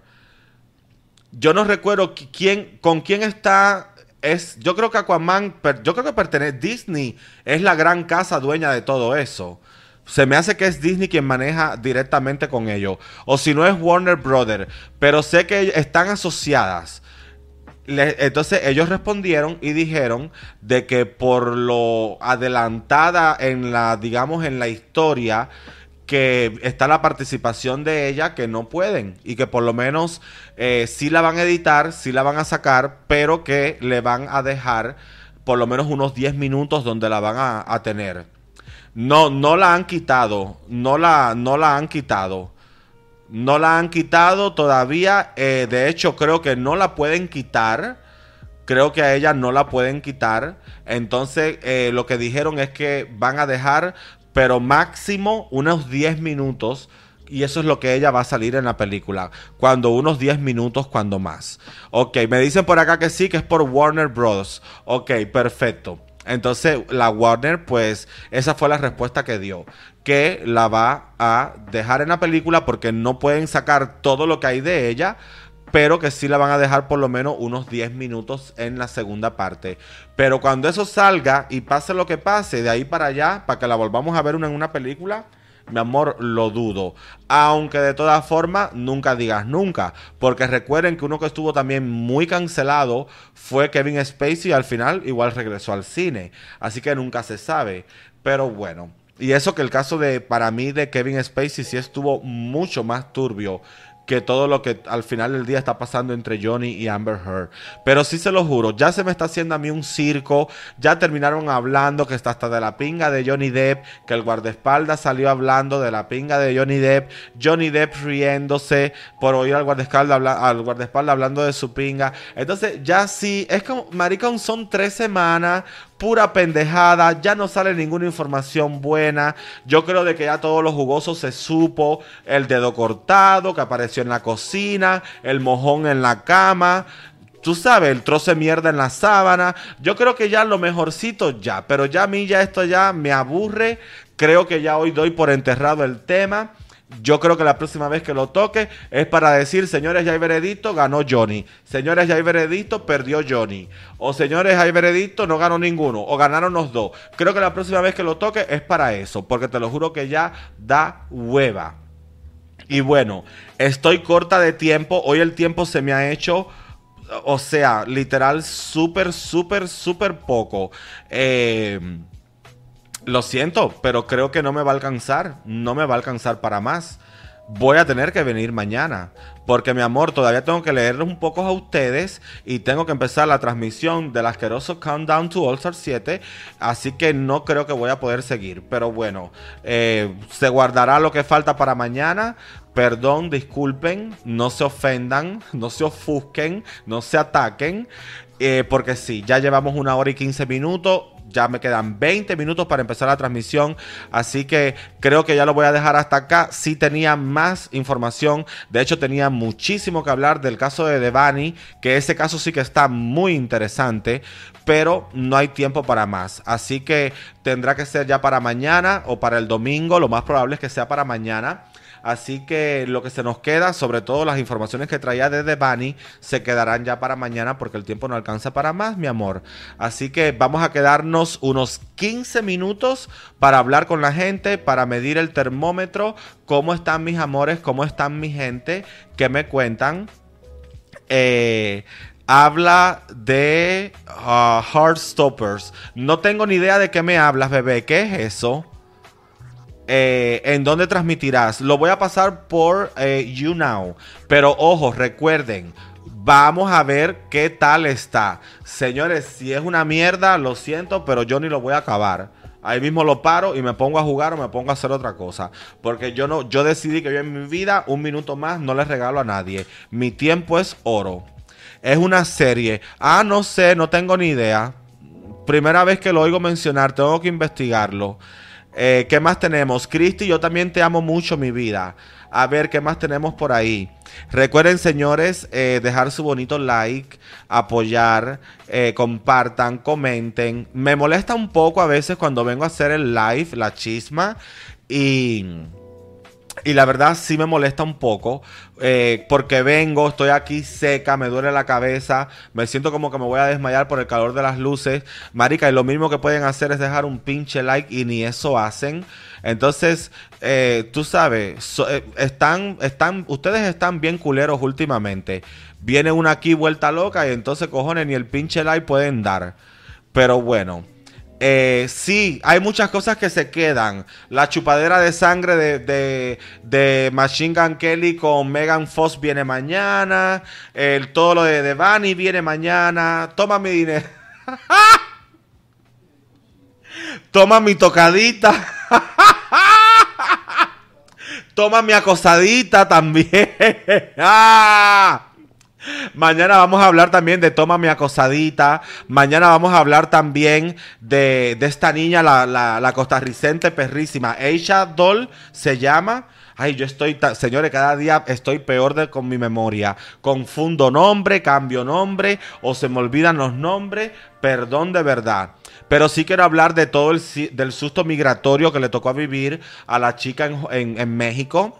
Yo no recuerdo quién, con quién está. Es, yo creo que Aquaman, yo creo que pertenece. Disney es la gran casa dueña de todo eso. Se me hace que es Disney quien maneja directamente con ellos. O si no es Warner Brothers. Pero sé que están asociadas. entonces ellos respondieron y dijeron de que por lo adelantada en la, digamos, en la historia que está la participación de ella que no pueden y que por lo menos eh, sí la van a editar, sí la van a sacar, pero que le van a dejar por lo menos unos 10 minutos donde la van a, tener. No, no la han quitado, no la, no la han quitado. No la han quitado todavía. Eh, de hecho, creo que no la pueden quitar. Creo que a ella no la pueden quitar. Entonces, eh, lo que dijeron es que van a dejar, pero máximo unos 10 minutos. Y eso es lo que ella va a salir en la película. Cuando unos 10 minutos, cuando más. Ok, me dicen por acá que sí, que es por Warner Bros. Ok, perfecto. Entonces la Warner, pues esa fue la respuesta que dio, que la va a dejar en la película porque no pueden sacar todo lo que hay de ella, pero que sí la van a dejar por lo menos unos 10 minutos en la segunda parte. Pero cuando eso salga y pase lo que pase, de ahí para allá, para que la volvamos a ver en una película, mi amor, lo dudo. Aunque de todas formas, nunca digas nunca. Porque recuerden que uno que estuvo también muy cancelado fue Kevin Spacey y al final igual regresó al cine. Así que nunca se sabe. Pero bueno. Y eso que el caso de, para mí, de Kevin Spacey sí estuvo mucho más turbio que todo lo que al final del día está pasando entre Johnny y Amber Heard. Pero sí se lo juro, ya se me está haciendo a mí un circo. Ya terminaron hablando que está hasta de la pinga de Johnny Depp, que el guardaespaldas salió hablando de la pinga de Johnny Depp, Johnny Depp riéndose por oír al guardaespaldas, al guardaespaldas hablando de su pinga. Entonces ya sí, es como, maricón, son tres semanas pura pendejada, ya no sale ninguna información buena. Yo creo de que ya todos los jugosos se supo el dedo cortado que apareció en la cocina, el mojón en la cama. Tú sabes, el trozo de mierda en la sábana. Yo creo que ya lo mejorcito ya, pero ya a mí ya esto ya me aburre. Creo que ya hoy doy por enterrado el tema. Yo creo que la próxima vez que lo toque es para decir, señores, ya hay veredicto, ganó Johnny. Señores, ya hay veredicto, perdió Johnny. O señores, hay veredicto, no ganó ninguno. O ganaron los dos. Creo que la próxima vez que lo toque es para eso. Porque te lo juro que ya da hueva. Y bueno, estoy corta de tiempo. Hoy el tiempo se me ha hecho... O sea, literal, súper, súper, súper poco. Eh lo siento, pero creo que no me va a alcanzar. No me va a alcanzar para más. Voy a tener que venir mañana. Porque mi amor, todavía tengo que leerles un poco a ustedes. Y tengo que empezar la transmisión del asqueroso Countdown to All Star 7. Así que no creo que voy a poder seguir. Pero bueno, eh, se guardará lo que falta para mañana. Perdón, disculpen, no se ofendan, no se ofusquen, no se ataquen. Eh, porque sí, ya llevamos una hora y 15 minutos ya me quedan 20 minutos para empezar la transmisión, así que creo que ya lo voy a dejar hasta acá. Si tenía más información, de hecho tenía muchísimo que hablar del caso de Devani, que ese caso sí que está muy interesante, pero no hay tiempo para más. Así que tendrá que ser ya para mañana o para el domingo, lo más probable es que sea para mañana. Así que lo que se nos queda, sobre todo las informaciones que traía desde Bani, se quedarán ya para mañana porque el tiempo no alcanza para más, mi amor. Así que vamos a quedarnos unos 15 minutos para hablar con la gente, para medir el termómetro, cómo están mis amores, cómo están mi gente, qué me cuentan. Eh, habla de uh, Heartstoppers. No tengo ni idea de qué me hablas, bebé. ¿Qué es eso? Eh, en dónde transmitirás. Lo voy a pasar por eh, YouNow. Pero ojo, recuerden, vamos a ver qué tal está. Señores, si es una mierda, lo siento, pero yo ni lo voy a acabar. Ahí mismo lo paro y me pongo a jugar o me pongo a hacer otra cosa. Porque yo no, yo decidí que yo en mi vida, un minuto más, no le regalo a nadie. Mi tiempo es oro. Es una serie. Ah, no sé, no tengo ni idea. Primera vez que lo oigo mencionar, tengo que investigarlo. Eh, ¿Qué más tenemos? Cristi, yo también te amo mucho, mi vida. A ver, ¿qué más tenemos por ahí? Recuerden, señores, eh, dejar su bonito like, apoyar, eh, compartan, comenten. Me molesta un poco a veces cuando vengo a hacer el live, la chisma, y y la verdad sí me molesta un poco eh, porque vengo, estoy aquí seca, me duele la cabeza, me siento como que me voy a desmayar por el calor de las luces. Marica, y lo mismo que pueden hacer es dejar un pinche like y ni eso hacen. Entonces, eh, tú sabes, eh, están, están, ustedes están bien culeros últimamente. Viene una aquí vuelta loca y entonces cojones ni el pinche like pueden dar. Pero bueno. Eh, sí, hay muchas cosas que se quedan. La chupadera de sangre de, Machine Gun Kelly con Megan Foss viene mañana. El, todo lo de Devani viene mañana. Toma mi dinero. Toma mi tocadita. Toma mi acosadita también. ¡Ah! Mañana vamos a hablar también de Toma mi acosadita. Mañana vamos a hablar también de, esta niña, la, la, costarricense perrísima. Aisha Doll se llama. Ay, yo estoy, señores, cada día estoy peor de, con mi memoria. Confundo nombre, cambio nombre o se me olvidan los nombres. Perdón de verdad. Pero sí quiero hablar de todo el del susto migratorio que le tocó vivir a la chica en, en México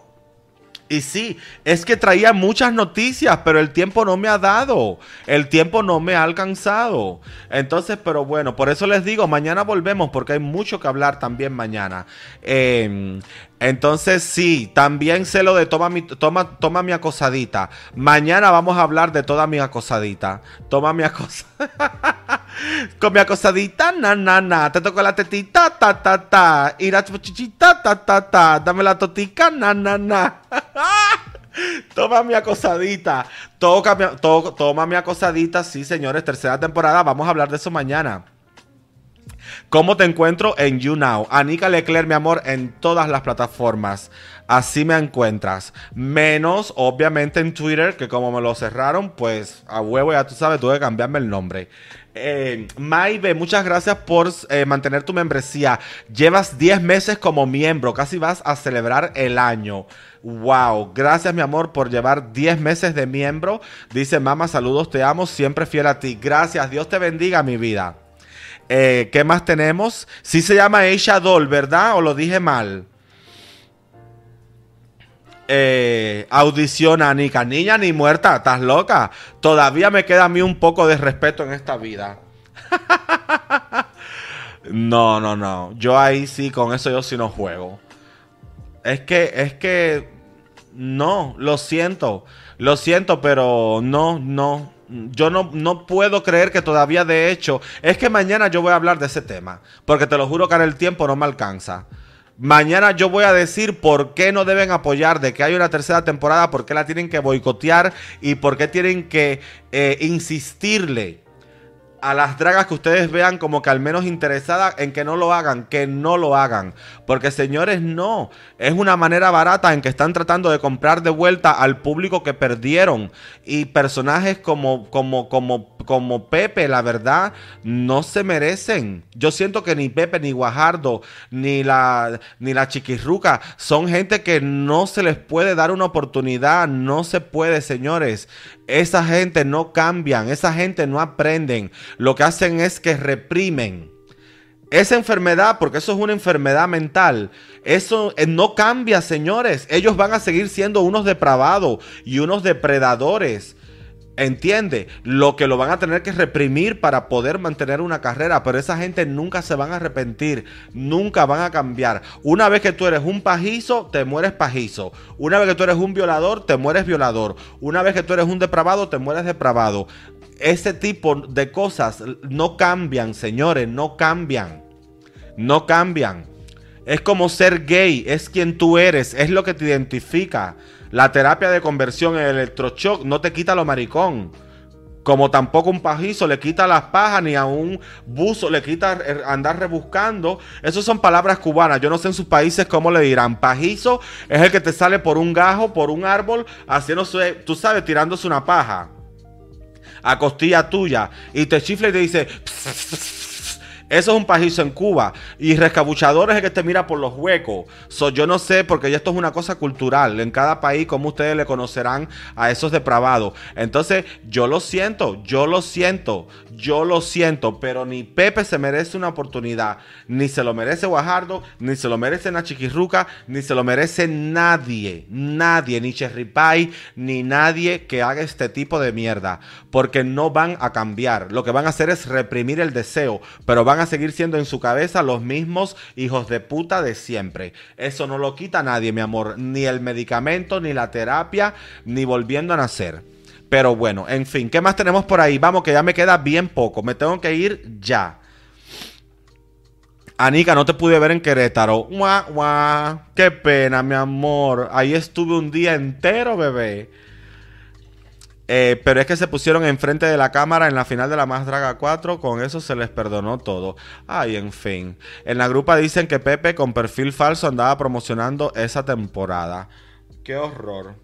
y sí, es que traía muchas noticias, pero el tiempo no me ha dado. El tiempo no me ha alcanzado. Entonces, pero bueno, por eso les digo, mañana volvemos porque hay mucho que hablar también mañana. Eh, entonces sí, también sé lo de toma mi, toma, toma mi acosadita. Mañana vamos a hablar de toda mi acosadita. Toma mi acosadita. Con mi acosadita, na, na, na. Te toco la tetita, ta, ta, ta. Y la chichita, ta, ta, ta. Dame la totica, na, na, na. Toma mi acosadita. Toma mi acosadita. Sí, señores, tercera temporada. Vamos a hablar de eso mañana. ¿Cómo te encuentro en YouNow? Anika Leclerc, mi amor, en todas las plataformas. Así me encuentras. Menos, obviamente, en Twitter, que como me lo cerraron, pues a huevo, ya tú sabes, tuve que cambiarme el nombre. Eh, Maive, muchas gracias por eh, mantener tu membresía. Llevas 10 meses como miembro, casi vas a celebrar el año. Wow, gracias mi amor por llevar 10 meses de miembro. Dice mamá, saludos, te amo, siempre fiel a ti. Gracias, Dios te bendiga mi vida. Eh, ¿Qué más tenemos? Sí se llama Aisha Doll, ¿verdad? ¿O lo dije mal? Eh, audiciona Nika. Niña ni muerta, estás loca. Todavía me queda a mí un poco de respeto en esta vida. no, no, no. Yo ahí sí, con eso yo sí no juego. Es que, es que, no, lo siento. Lo siento, pero no, no yo no, no, puedo creer que todavía de hecho, es que mañana yo voy a hablar de ese tema, porque te lo juro que en el tiempo no me alcanza. Mañana yo voy a decir por qué no deben apoyar de que hay una tercera temporada, por qué la tienen que boicotear y por qué tienen que eh, insistirle a las dragas que ustedes vean como que al menos interesadas en que no lo hagan, que no lo hagan. Porque señores, no. Es una manera barata en que están tratando de comprar de vuelta al público que perdieron. Y personajes como, como, como, como Pepe, la verdad, no se merecen. Yo siento que ni Pepe, ni Guajardo, ni la, ni la Chiquirruca son gente que no se les puede dar una oportunidad. No se puede, señores. Esa gente no cambian, esa gente no aprenden. Lo que hacen es que reprimen. Esa enfermedad, porque eso es una enfermedad mental, eso eh, no cambia, señores. Ellos van a seguir siendo unos depravados y unos depredadores. Entiende, lo que lo van a tener que reprimir para poder mantener una carrera, pero esa gente nunca se van a arrepentir, nunca van a cambiar. Una vez que tú eres un pajizo, te mueres pajizo. Una vez que tú eres un violador, te mueres violador. Una vez que tú eres un depravado, te mueres depravado. Ese tipo de cosas no cambian, señores, no cambian. No cambian. Es como ser gay, es quien tú eres, es lo que te identifica. La terapia de conversión, el electroshock, no te quita lo maricón. Como tampoco un pajizo le quita las pajas, ni a un buzo le quita andar rebuscando. Esas son palabras cubanas. Yo no sé en sus países cómo le dirán. Pajizo es el que te sale por un gajo, por un árbol, haciéndose, tú sabes, tirándose una paja a costilla tuya. Y te chifla y te dice... Eso es un pajizo en Cuba. Y rescabuchador es el que te mira por los huecos. yo no sé, porque esto es una cosa cultural. En cada país, como ustedes le conocerán a esos depravados. Entonces, yo lo siento, yo lo siento, yo lo siento. Pero ni Pepe se merece una oportunidad. Ni se lo merece Guajardo, ni se lo merece Nachiquirruca, ni se lo merece nadie. Nadie, ni Cherry Pie, ni nadie que haga este tipo de mierda. Porque no van a cambiar. Lo que van a hacer es reprimir el deseo. Pero van a seguir siendo en su cabeza los mismos hijos de puta de siempre. Eso no lo quita nadie, mi amor. Ni el medicamento, ni la terapia, ni volviendo a nacer. Pero bueno, en fin, ¿qué más tenemos por ahí? Vamos, que ya me queda bien poco. Me tengo que ir ya. Anika, no te pude ver en Querétaro. Guau, Qué pena, mi amor. Ahí estuve un día entero, bebé. Eh, pero es que se pusieron enfrente de la cámara en la final de la Más Draga 4. Con eso se les perdonó todo. Ay, en fin. En la grupa dicen que Pepe con perfil falso andaba promocionando esa temporada. Qué horror.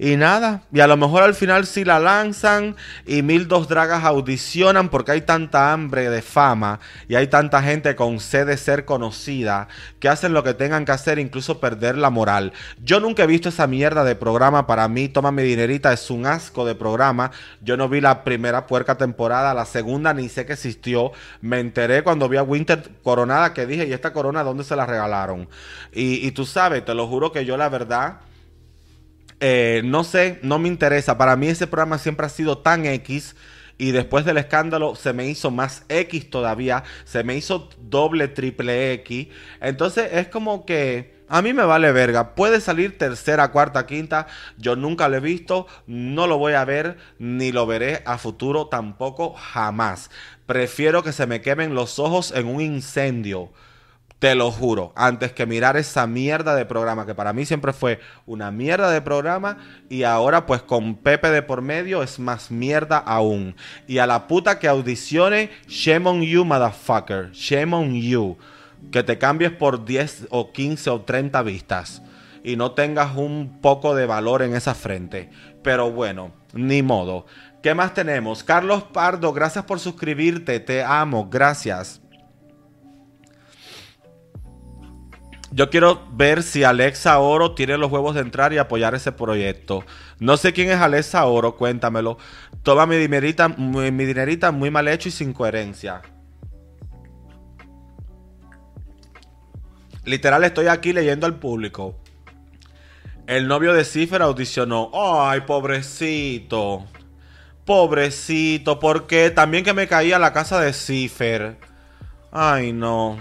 Y nada, y a lo mejor al final sí la lanzan y mil dos dragas audicionan porque hay tanta hambre de fama y hay tanta gente con sed de ser conocida que hacen lo que tengan que hacer, incluso perder la moral. Yo nunca he visto esa mierda de programa, para mí, toma mi dinerita, es un asco de programa. Yo no vi la primera puerca temporada, la segunda ni sé que existió. Me enteré cuando vi a Winter coronada que dije, ¿y esta corona dónde se la regalaron? Y, y tú sabes, te lo juro que yo la verdad eh, no sé, no me interesa. Para mí ese programa siempre ha sido tan X. Y después del escándalo se me hizo más X todavía. Se me hizo doble, triple X. Entonces es como que... A mí me vale verga. Puede salir tercera, cuarta, quinta. Yo nunca lo he visto. No lo voy a ver. Ni lo veré a futuro tampoco. Jamás. Prefiero que se me quemen los ojos en un incendio te lo juro, antes que mirar esa mierda de programa, que para mí siempre fue una mierda de programa, y ahora pues con Pepe de por medio es más mierda aún. Y a la puta que audicione, shame on you, motherfucker, shame on you. Que te cambies por 10 o 15 o 30 vistas y no tengas un poco de valor en esa frente. Pero bueno, ni modo. ¿Qué más tenemos? Carlos Pardo, gracias por suscribirte, te amo, gracias. Yo quiero ver si Alexa Oro tiene los huevos de entrar y apoyar ese proyecto. No sé quién es Alexa Oro, cuéntamelo. Toma mi dinerita, mi, dinerita muy mal hecho y sin coherencia. Literal estoy aquí leyendo al público. El novio de Cipher audicionó. Ay, pobrecito. Pobrecito, porque también que me caía la casa de Cipher. Ay, no.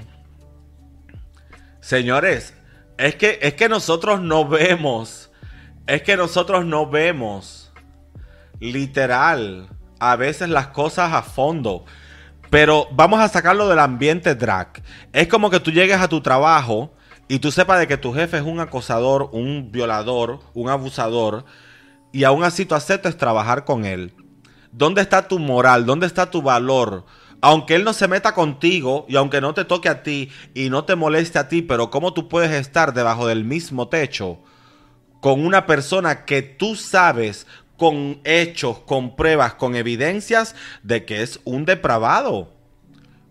Señores, es que, es que nosotros no vemos. Es que nosotros no vemos. Literal. A veces las cosas a fondo. Pero vamos a sacarlo del ambiente drag. Es como que tú llegues a tu trabajo y tú sepas de que tu jefe es un acosador, un violador, un abusador. Y aún así tú aceptes trabajar con él. ¿Dónde está tu moral? ¿Dónde está tu valor? Aunque él no se meta contigo y aunque no te toque a ti y no te moleste a ti, pero cómo tú puedes estar debajo del mismo techo con una persona que tú sabes con hechos, con pruebas, con evidencias de que es un depravado.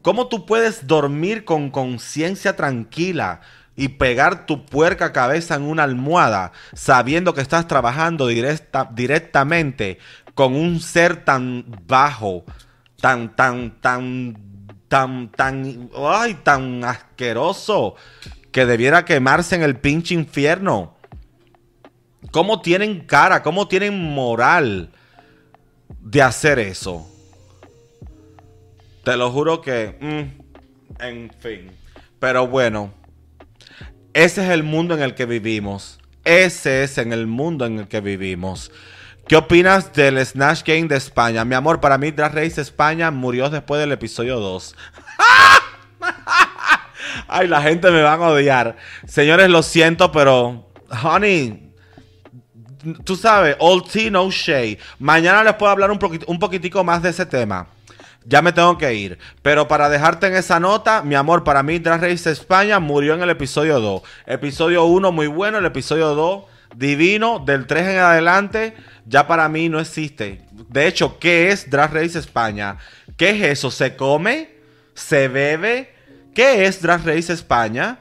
¿Cómo tú puedes dormir con conciencia tranquila y pegar tu puerca cabeza en una almohada sabiendo que estás trabajando directamente con un ser tan bajo, tan, tan, tan, tan, tan, ay, tan asqueroso que debiera quemarse en el pinche infierno. ¿Cómo tienen cara? ¿Cómo tienen moral de hacer eso? Te lo juro que... Mm, en fin. Pero bueno. Ese es el mundo en el que vivimos. Ese es en el mundo en el que vivimos. ¿Qué opinas del Snatch Game de España? Mi amor, para mí Drag Race España murió después del episodio 2. Ay, la gente me va a odiar. Señores, lo siento, pero... Honey, tú sabes, old tea, no shade. Mañana les puedo hablar un, un poquitico más de ese tema. Ya me tengo que ir. Pero para dejarte en esa nota, mi amor, para mí Drag Race España murió en el episodio 2. Episodio 1 muy bueno, el episodio 2 divino. Del 3 en adelante ya para mí no existe. De hecho, ¿qué es Drag Race España? ¿Qué es eso? ¿Se come? ¿Se bebe? ¿Qué es Drag Race España?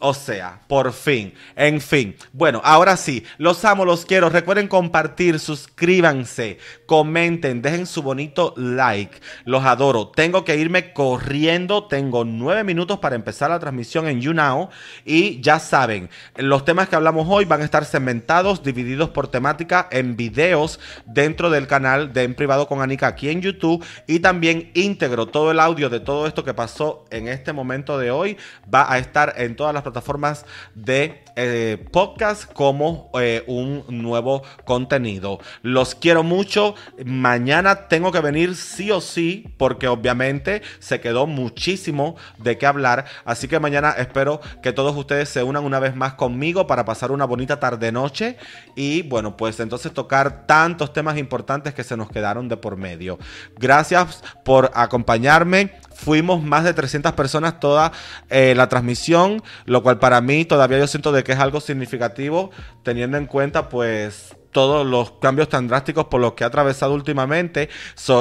O sea, por fin. En fin. Bueno, ahora sí. Los amo, los quiero. Recuerden compartir, suscríbanse, comenten, dejen su bonito like. Los adoro. Tengo que irme corriendo. Tengo nueve minutos para empezar la transmisión en YouNow. Y ya saben, los temas que hablamos hoy van a estar segmentados, divididos por temática en videos dentro del canal de En Privado con Anika aquí en YouTube. Y también íntegro todo el audio de todo esto que pasó en este momento de hoy. Va a estar en todas las plataformas de eh, podcast como eh, un nuevo contenido. Los quiero mucho. Mañana tengo que venir sí o sí porque obviamente se quedó muchísimo de qué hablar. Así que mañana espero que todos ustedes se unan una vez más conmigo para pasar una bonita tarde-noche y bueno, pues entonces tocar tantos temas importantes que se nos quedaron de por medio. Gracias por acompañarme. Fuimos más de 300 personas toda eh, la transmisión, lo cual para mí todavía yo siento de que es algo significativo teniendo en cuenta pues todos los cambios tan drásticos por los que ha atravesado últimamente.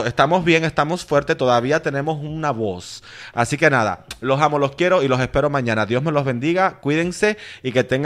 estamos bien, estamos fuertes, todavía tenemos una voz. Así que nada, los amo, los quiero y los espero mañana. Dios me los bendiga, cuídense y que tengan